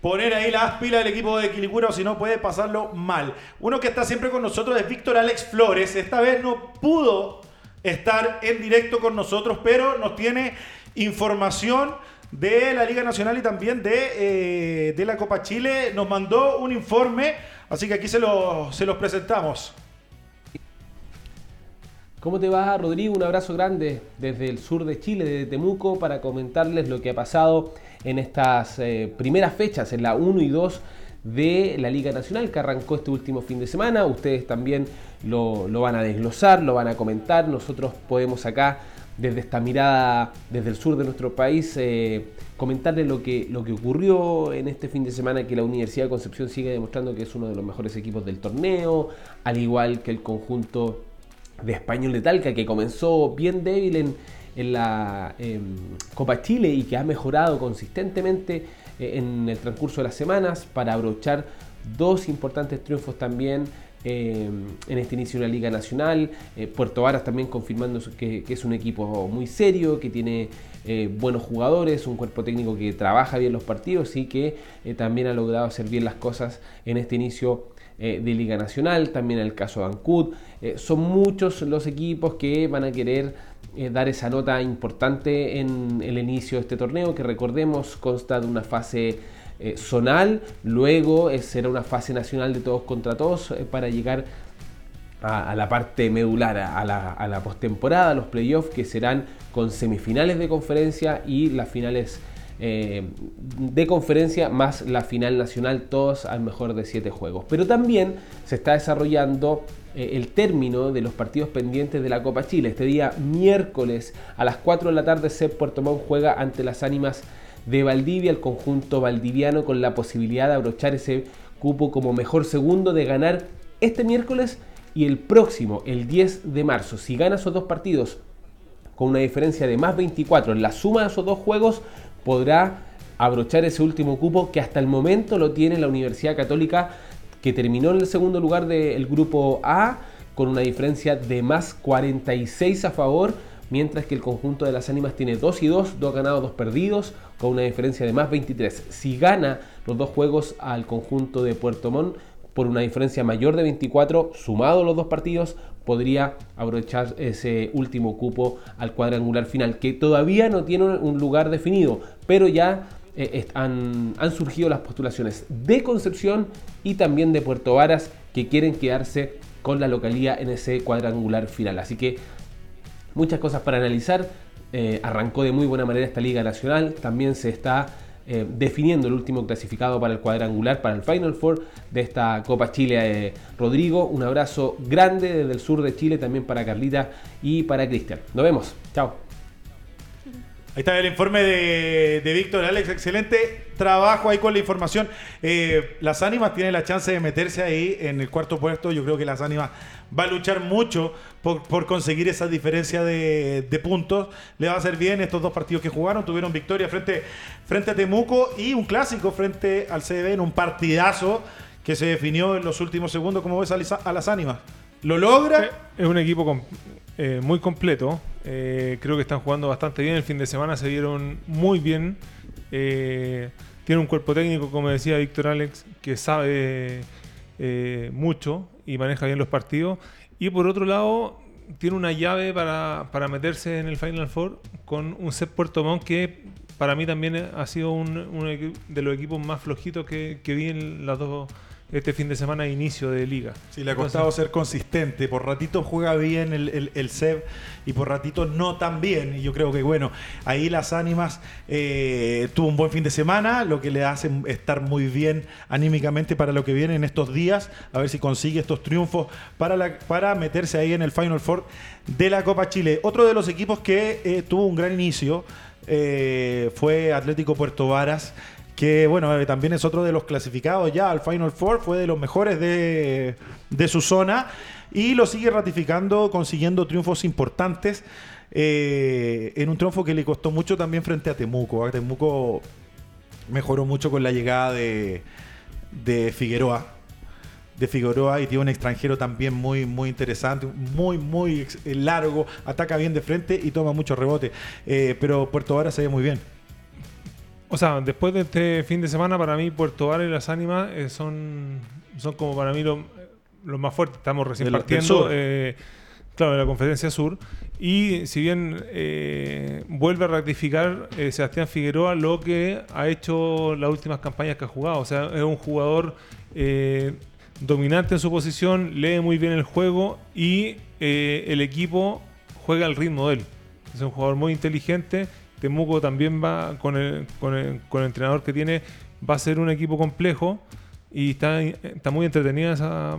poner ahí las pilas del equipo de Quilicura o si no puede pasarlo mal. Uno que está siempre con nosotros es Víctor Alex Flores. Esta vez no pudo estar en directo con nosotros, pero nos tiene información de la Liga Nacional y también de, eh, de la Copa Chile. Nos mandó un informe, así que aquí se, se los presentamos. ¿Cómo te va, Rodrigo? Un abrazo grande desde el sur de Chile, desde Temuco, para comentarles lo que ha pasado en estas eh, primeras fechas, en la 1 y 2 de la Liga Nacional que arrancó este último fin de semana. Ustedes también lo, van a desglosar, lo van a comentar. Nosotros podemos acá, desde esta mirada, desde el sur de nuestro país, eh, comentarles lo que, lo que ocurrió en este fin de semana, que la Universidad de Concepción sigue demostrando que es uno de los mejores equipos del torneo, al igual que el conjunto de Español de Talca, que comenzó bien débil en, en la em, Copa Chile y que ha mejorado consistentemente eh, en el transcurso de las semanas para abrochar dos importantes triunfos también em, en este inicio de la Liga Nacional. Eh, Puerto Varas también confirmando que, es un equipo muy serio, que tiene eh, buenos jugadores, un cuerpo técnico que trabaja bien los partidos y que también ha logrado hacer bien las cosas en este inicio de Liga Nacional. También el caso de Ancud. son muchos los equipos que van a querer eh, dar esa nota importante en el inicio de este torneo, que recordemos consta de una fase eh, zonal, luego será una fase nacional de todos contra todos eh, para llegar a, la parte medular, a la, a postemporada, los playoffs que serán con semifinales de conferencia y las finales de conferencia más la final nacional, todos al mejor de siete juegos. Pero también se está desarrollando eh, el término de los partidos pendientes de la Copa Chile. Este día miércoles a las 4 de la tarde Sep Puerto Montt juega ante las ánimas de Valdivia, el conjunto valdiviano con la posibilidad de abrochar ese cupo como mejor segundo de ganar este miércoles y el próximo, el 10 de marzo. Si gana esos dos partidos con una diferencia de más 24 en la suma de esos dos juegos, podrá abrochar ese último cupo que hasta el momento lo tiene la Universidad Católica que terminó en el segundo lugar del grupo A con una diferencia de más 46 a favor, mientras que el conjunto de las ánimas tiene 2 y 2, 2 ganados, 2 perdidos, con una diferencia de más 23. Si gana los dos juegos al conjunto de Puerto Montt por una diferencia mayor de 24, sumado los dos partidos, podría aprovechar ese último cupo al cuadrangular final, que todavía no tiene un lugar definido, pero ya eh, han, surgido las postulaciones de Concepción y también de Puerto Varas que quieren quedarse con la localía en ese cuadrangular final. Así que muchas cosas para analizar. Eh, arrancó de muy buena manera esta Liga Nacional. También se está eh, definiendo el último clasificado para el cuadrangular, para el Final Four de esta Copa Chile. Rodrigo, un abrazo grande desde el sur de Chile, también para Carlita y para Cristian. Nos vemos. Chao. Ahí está el informe de, Víctor Alex, excelente trabajo ahí con la información. Eh, las ánimas tienen la chance de meterse ahí en el cuarto puesto. Yo creo que las ánimas va a luchar mucho por, conseguir esa diferencia de, puntos. Le va a hacer bien estos dos partidos que jugaron. Tuvieron victoria frente, frente a Temuco y un clásico frente al CB en un partidazo que se definió en los últimos segundos. ¿Cómo ves a, las ánimas? ¿Lo logra? Es un equipo con eh, muy completo. Eh, creo que están jugando bastante bien. El fin de semana se vieron muy bien. Eh, tiene un cuerpo técnico, como decía Víctor Alex, que sabe mucho y maneja bien los partidos. Y por otro lado, tiene una llave para, meterse en el Final Four con un set Puerto Montt que para mí también ha sido uno de los equipos más flojitos que, que vi en las dos este fin de semana inicio de liga. Sí, le ha costado ser consistente. Por ratito juega bien el, el, el SEB y por ratito no tan bien. Y yo creo que, bueno, ahí las ánimas eh, tuvo un buen fin de semana, lo que le hace estar muy bien anímicamente para lo que viene en estos días. A ver si consigue estos triunfos para, la, para meterse ahí en el Final Four de la Copa Chile. Otro de los equipos que eh, tuvo un gran inicio eh, fue Atlético Puerto Varas que bueno, eh, también es otro de los clasificados ya al Final Four, fue de los mejores de, su zona y lo sigue ratificando, consiguiendo triunfos importantes eh, en un triunfo que le costó mucho también frente a Temuco. A Temuco mejoró mucho con la llegada de, de Figueroa de Figueroa y tiene un extranjero también muy, muy interesante, muy, muy largo, ataca bien de frente y toma mucho rebote. Eh, pero Puerto Vara se ve muy bien. O sea, después de este fin de semana, para mí Puerto Vara y las Ánimas eh, son, son como para mí los lo más fuertes. Estamos recién partiendo, eh, claro, de la Conferencia Sur. Y si bien eh, vuelve a ratificar Sebastián Figueroa lo que ha hecho las últimas campañas que ha jugado. O sea, es un jugador dominante en su posición, lee muy bien el juego y el equipo juega al ritmo de él. Es un jugador muy inteligente Temuco también va con el, con el, con el entrenador que tiene, va a ser un equipo complejo y está, está muy entretenida esa,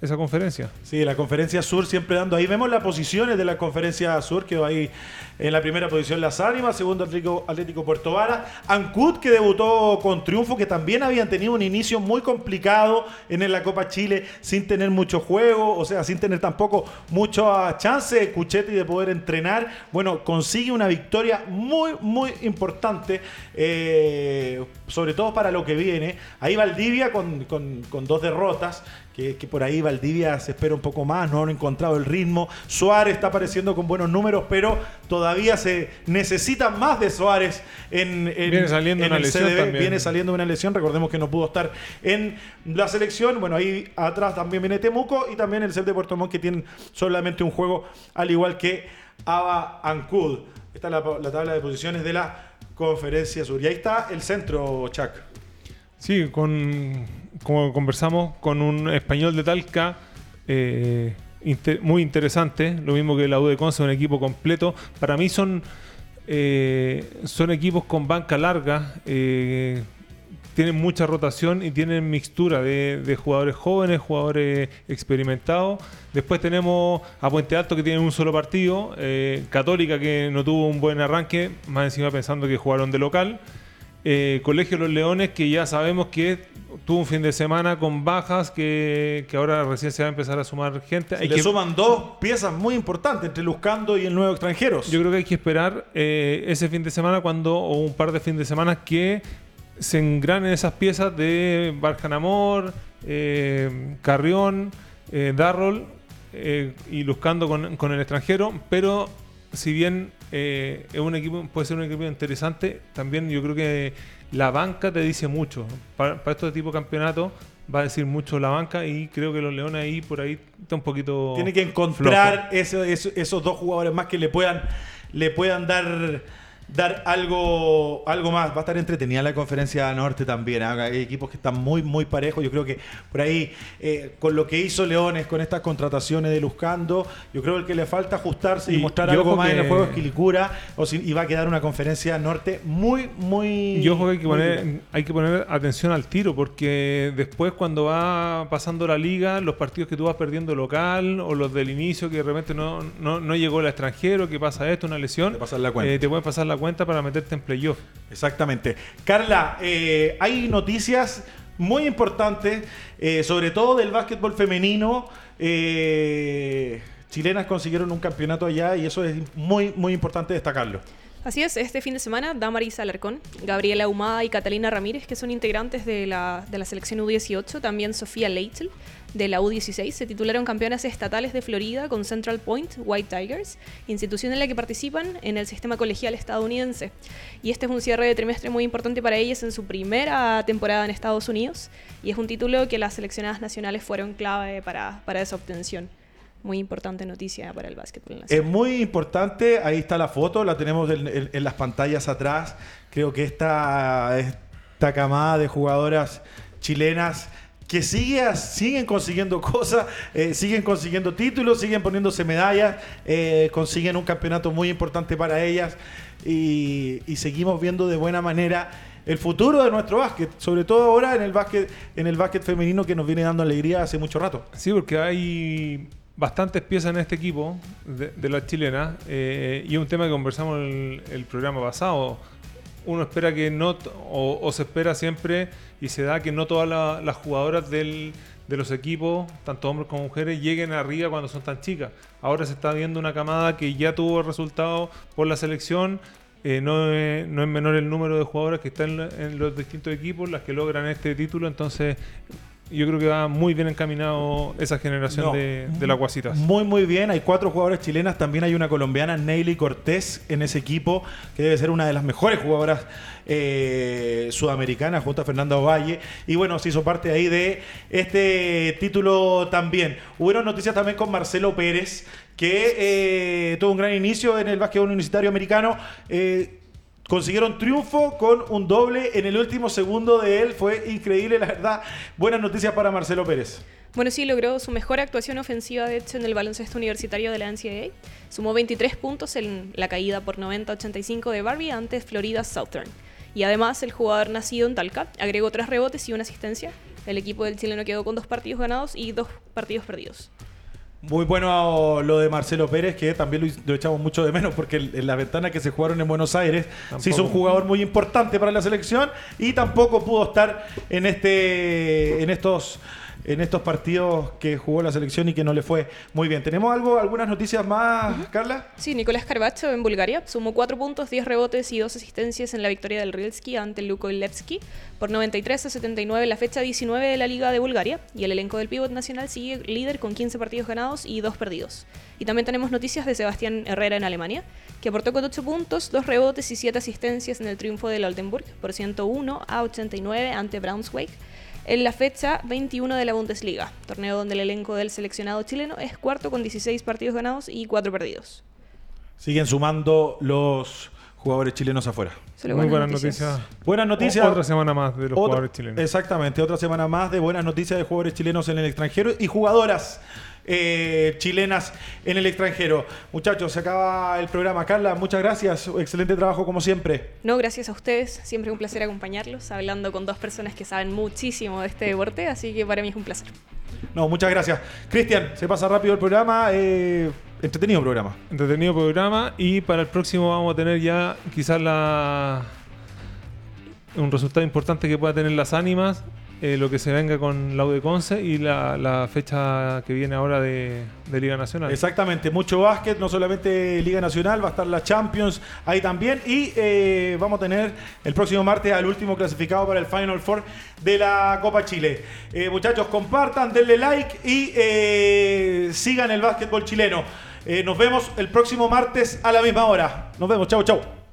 esa conferencia. Sí, la conferencia sur siempre dando. Ahí vemos las posiciones de la conferencia sur, que ahí en la primera posición Las Ánimas, segundo Atlético, Atlético Puerto Vara. Ancud, que debutó con triunfo, que también habían tenido un inicio muy complicado en la Copa Chile, sin tener mucho juego, o sea, sin tener tampoco mucha chance de Cuchetti de poder entrenar. Bueno, consigue una victoria muy, muy importante, eh, sobre todo para lo que viene. Ahí Valdivia con con, dos derrotas, que, por ahí Valdivia se espera un poco más, no han encontrado el ritmo. Suárez está apareciendo con buenos números, pero todavía se necesita más de Suárez en, viene saliendo una lesión También. Viene saliendo una lesión, recordemos que no pudo estar en la selección. Bueno, ahí atrás también viene Temuco y también el CEP de Puerto Montt que tienen solamente un juego, al igual que Aba Ancud. Esta es la, la tabla de posiciones de la Conferencia Sur. Y ahí está el centro, Chuck. Sí, como conversamos con un español de Talca, eh, muy interesante, lo mismo que la U de Conce, un equipo completo. Para mí son, eh, son equipos con banca larga, eh, tienen mucha rotación y tienen mixtura de, jugadores jóvenes, jugadores experimentados. Después tenemos a Puente Alto que tiene un solo partido, Católica que no tuvo un buen arranque, más encima pensando que jugaron de local. Eh, Colegio Los Leones, que ya sabemos que tuvo un fin de semana con bajas, que, ahora recién se va a empezar a sumar gente. Hay le suman dos piezas muy importantes entre Luzcando y el nuevo extranjeros. Yo creo que hay que esperar eh, ese fin de semana cuando, o un par de fin de semana que se engranen esas piezas de Barjanamor, eh, Carrión, Darrol y Luzcando con, con el extranjero, pero si bien eh, es un equipo, puede ser un equipo interesante, también yo creo que la banca te dice mucho. Para, para estos tipos de campeonatos va a decir mucho la banca y creo que los Leones ahí por ahí está un poquito. Tiene que encontrar esos dos jugadores más que le puedan, le puedan dar dar algo, algo más. Va a estar entretenida la conferencia norte también. ¿ah? Hay equipos que están muy, muy parejos. Yo creo que por ahí, eh, con lo que hizo Leones, con estas contrataciones de Luzcando, yo creo que le falta ajustarse y, mostrar algo más en el juego de Esquilicura. O si, y va a quedar una conferencia norte muy, muy. Yo creo que hay que, poner, hay que poner atención al tiro, porque después, cuando va pasando la liga, los partidos que tú vas perdiendo local o los del inicio, que de repente no, no, llegó el extranjero, que pasa esto, una lesión, te, la eh, te pueden pasar la cuenta para meterte en playoff. Exactamente. Carla, eh, hay noticias muy importantes, eh, sobre todo del básquetbol femenino. Eh, chilenas consiguieron un campeonato allá y eso es muy, muy importante destacarlo. Así es, este fin de semana, Damaris Alarcón, Gabriela Humada y Catalina Ramírez, que son integrantes de la, de la selección U18, también Sofía Leitzel, de la U16 se titularon campeonas estatales de Florida con Central Point White Tigers, institución en la que participan en el sistema colegial estadounidense. Y este es un cierre de trimestre muy importante para ellas en su primera temporada en Estados Unidos y es un título que las seleccionadas nacionales fueron clave para, para esa obtención muy importante noticia para el básquetbol nacional. Es muy importante, ahí está la foto, la tenemos en, en las pantallas atrás. Creo que esta, esta camada de jugadoras chilenas que sigue, siguen consiguiendo cosas, eh, siguen consiguiendo títulos, siguen poniéndose medallas, eh, consiguen un campeonato muy importante para ellas y, seguimos viendo de buena manera el futuro de nuestro básquet, sobre todo ahora en el básquet, en el básquet femenino que nos viene dando alegría hace mucho rato. Sí, porque hay bastantes piezas en este equipo de, de la chilena eh, y un tema que conversamos en el programa pasado uno espera que no, o, se espera siempre y se da que no todas las jugadoras del, de los equipos, tanto hombres como mujeres, lleguen arriba cuando son tan chicas. Ahora se está viendo una camada que ya tuvo resultados por la selección. Eh, no, es, no, es, menor el número de jugadoras que están en, en los distintos equipos, las que logran este título. Entonces, yo creo que va muy bien encaminado esa generación de, de, la Guasitas. Muy, muy bien. Hay cuatro jugadoras chilenas. También hay una colombiana, Neily Cortés, en ese equipo, que debe ser una de las mejores jugadoras eh, sudamericanas, junto a Fernanda Ovalle. Y bueno, se hizo parte ahí de este título también. Hubo noticias también con Marcelo Pérez, que eh, tuvo un gran inicio en el básquetbol universitario americano. Eh, consiguieron triunfo con un doble en el último segundo de él. Fue increíble, la verdad. Buenas noticias para Marcelo Pérez. Bueno, sí, logró su mejor actuación ofensiva, de hecho, en el baloncesto universitario de la NCAA. Sumó 23 puntos en la caída por 90-85 de Barbie ante Florida Southern. Y además, el jugador nacido en Talca agregó tres rebotes y una asistencia. El equipo del chileno quedó con dos partidos ganados y dos partidos perdidos. Muy bueno lo de Marcelo Pérez, que también lo, lo echamos mucho de menos, porque en la ventana que se jugaron en Buenos Aires se hizo un jugador muy importante para la selección y tampoco pudo estar en, este, en estos en estos partidos que jugó la selección y que no le fue muy bien. ¿Tenemos algo, algunas noticias más, Carla? Sí, Nicolás Carbacho en Bulgaria sumó 4 puntos, 10 rebotes y 2 asistencias en la victoria del Rilski ante el Luko Levski por 93 a 79 en la fecha 19 de la Liga de Bulgaria y el elenco del pívot nacional sigue líder con 15 partidos ganados y 2 perdidos. Y también tenemos noticias de Sebastián Herrera en Alemania, que aportó con 8 puntos, 2 rebotes y 7 asistencias en el triunfo del Oldenburg por 101 a 89 ante Braunschweig en la fecha 21 de la Bundesliga, torneo donde el elenco del seleccionado chileno es cuarto con 16 partidos ganados y 4 perdidos. Siguen sumando los jugadores chilenos afuera. Muy buenas noticias. Buenas noticias. otra semana más de los jugadores chilenos. Exactamente, otra semana más de buenas noticias de jugadores chilenos en el extranjero y jugadoras eh, chilenas en el extranjero. Muchachos, se acaba el programa. Carla, muchas gracias. Excelente trabajo como siempre. No, gracias a ustedes. Siempre es un placer acompañarlos, hablando con dos personas que saben muchísimo de este deporte, así que para mí es un placer. No, muchas gracias. Cristian, se pasa rápido el programa. Eh, entretenido programa. Entretenido programa y para el próximo vamos a tener ya quizás la un resultado importante que pueda tener las ánimas eh, lo que se venga con la Conce y la, fecha que viene ahora de, Liga Nacional. Exactamente, mucho básquet, no solamente Liga Nacional, va a estar la Champions ahí también. Y eh, vamos a tener el próximo martes al último clasificado para el Final Four de la Copa Chile. Eh, muchachos, compartan, denle like y sigan el básquetbol chileno. nos vemos el próximo martes a la misma hora. Nos vemos, chau, chau.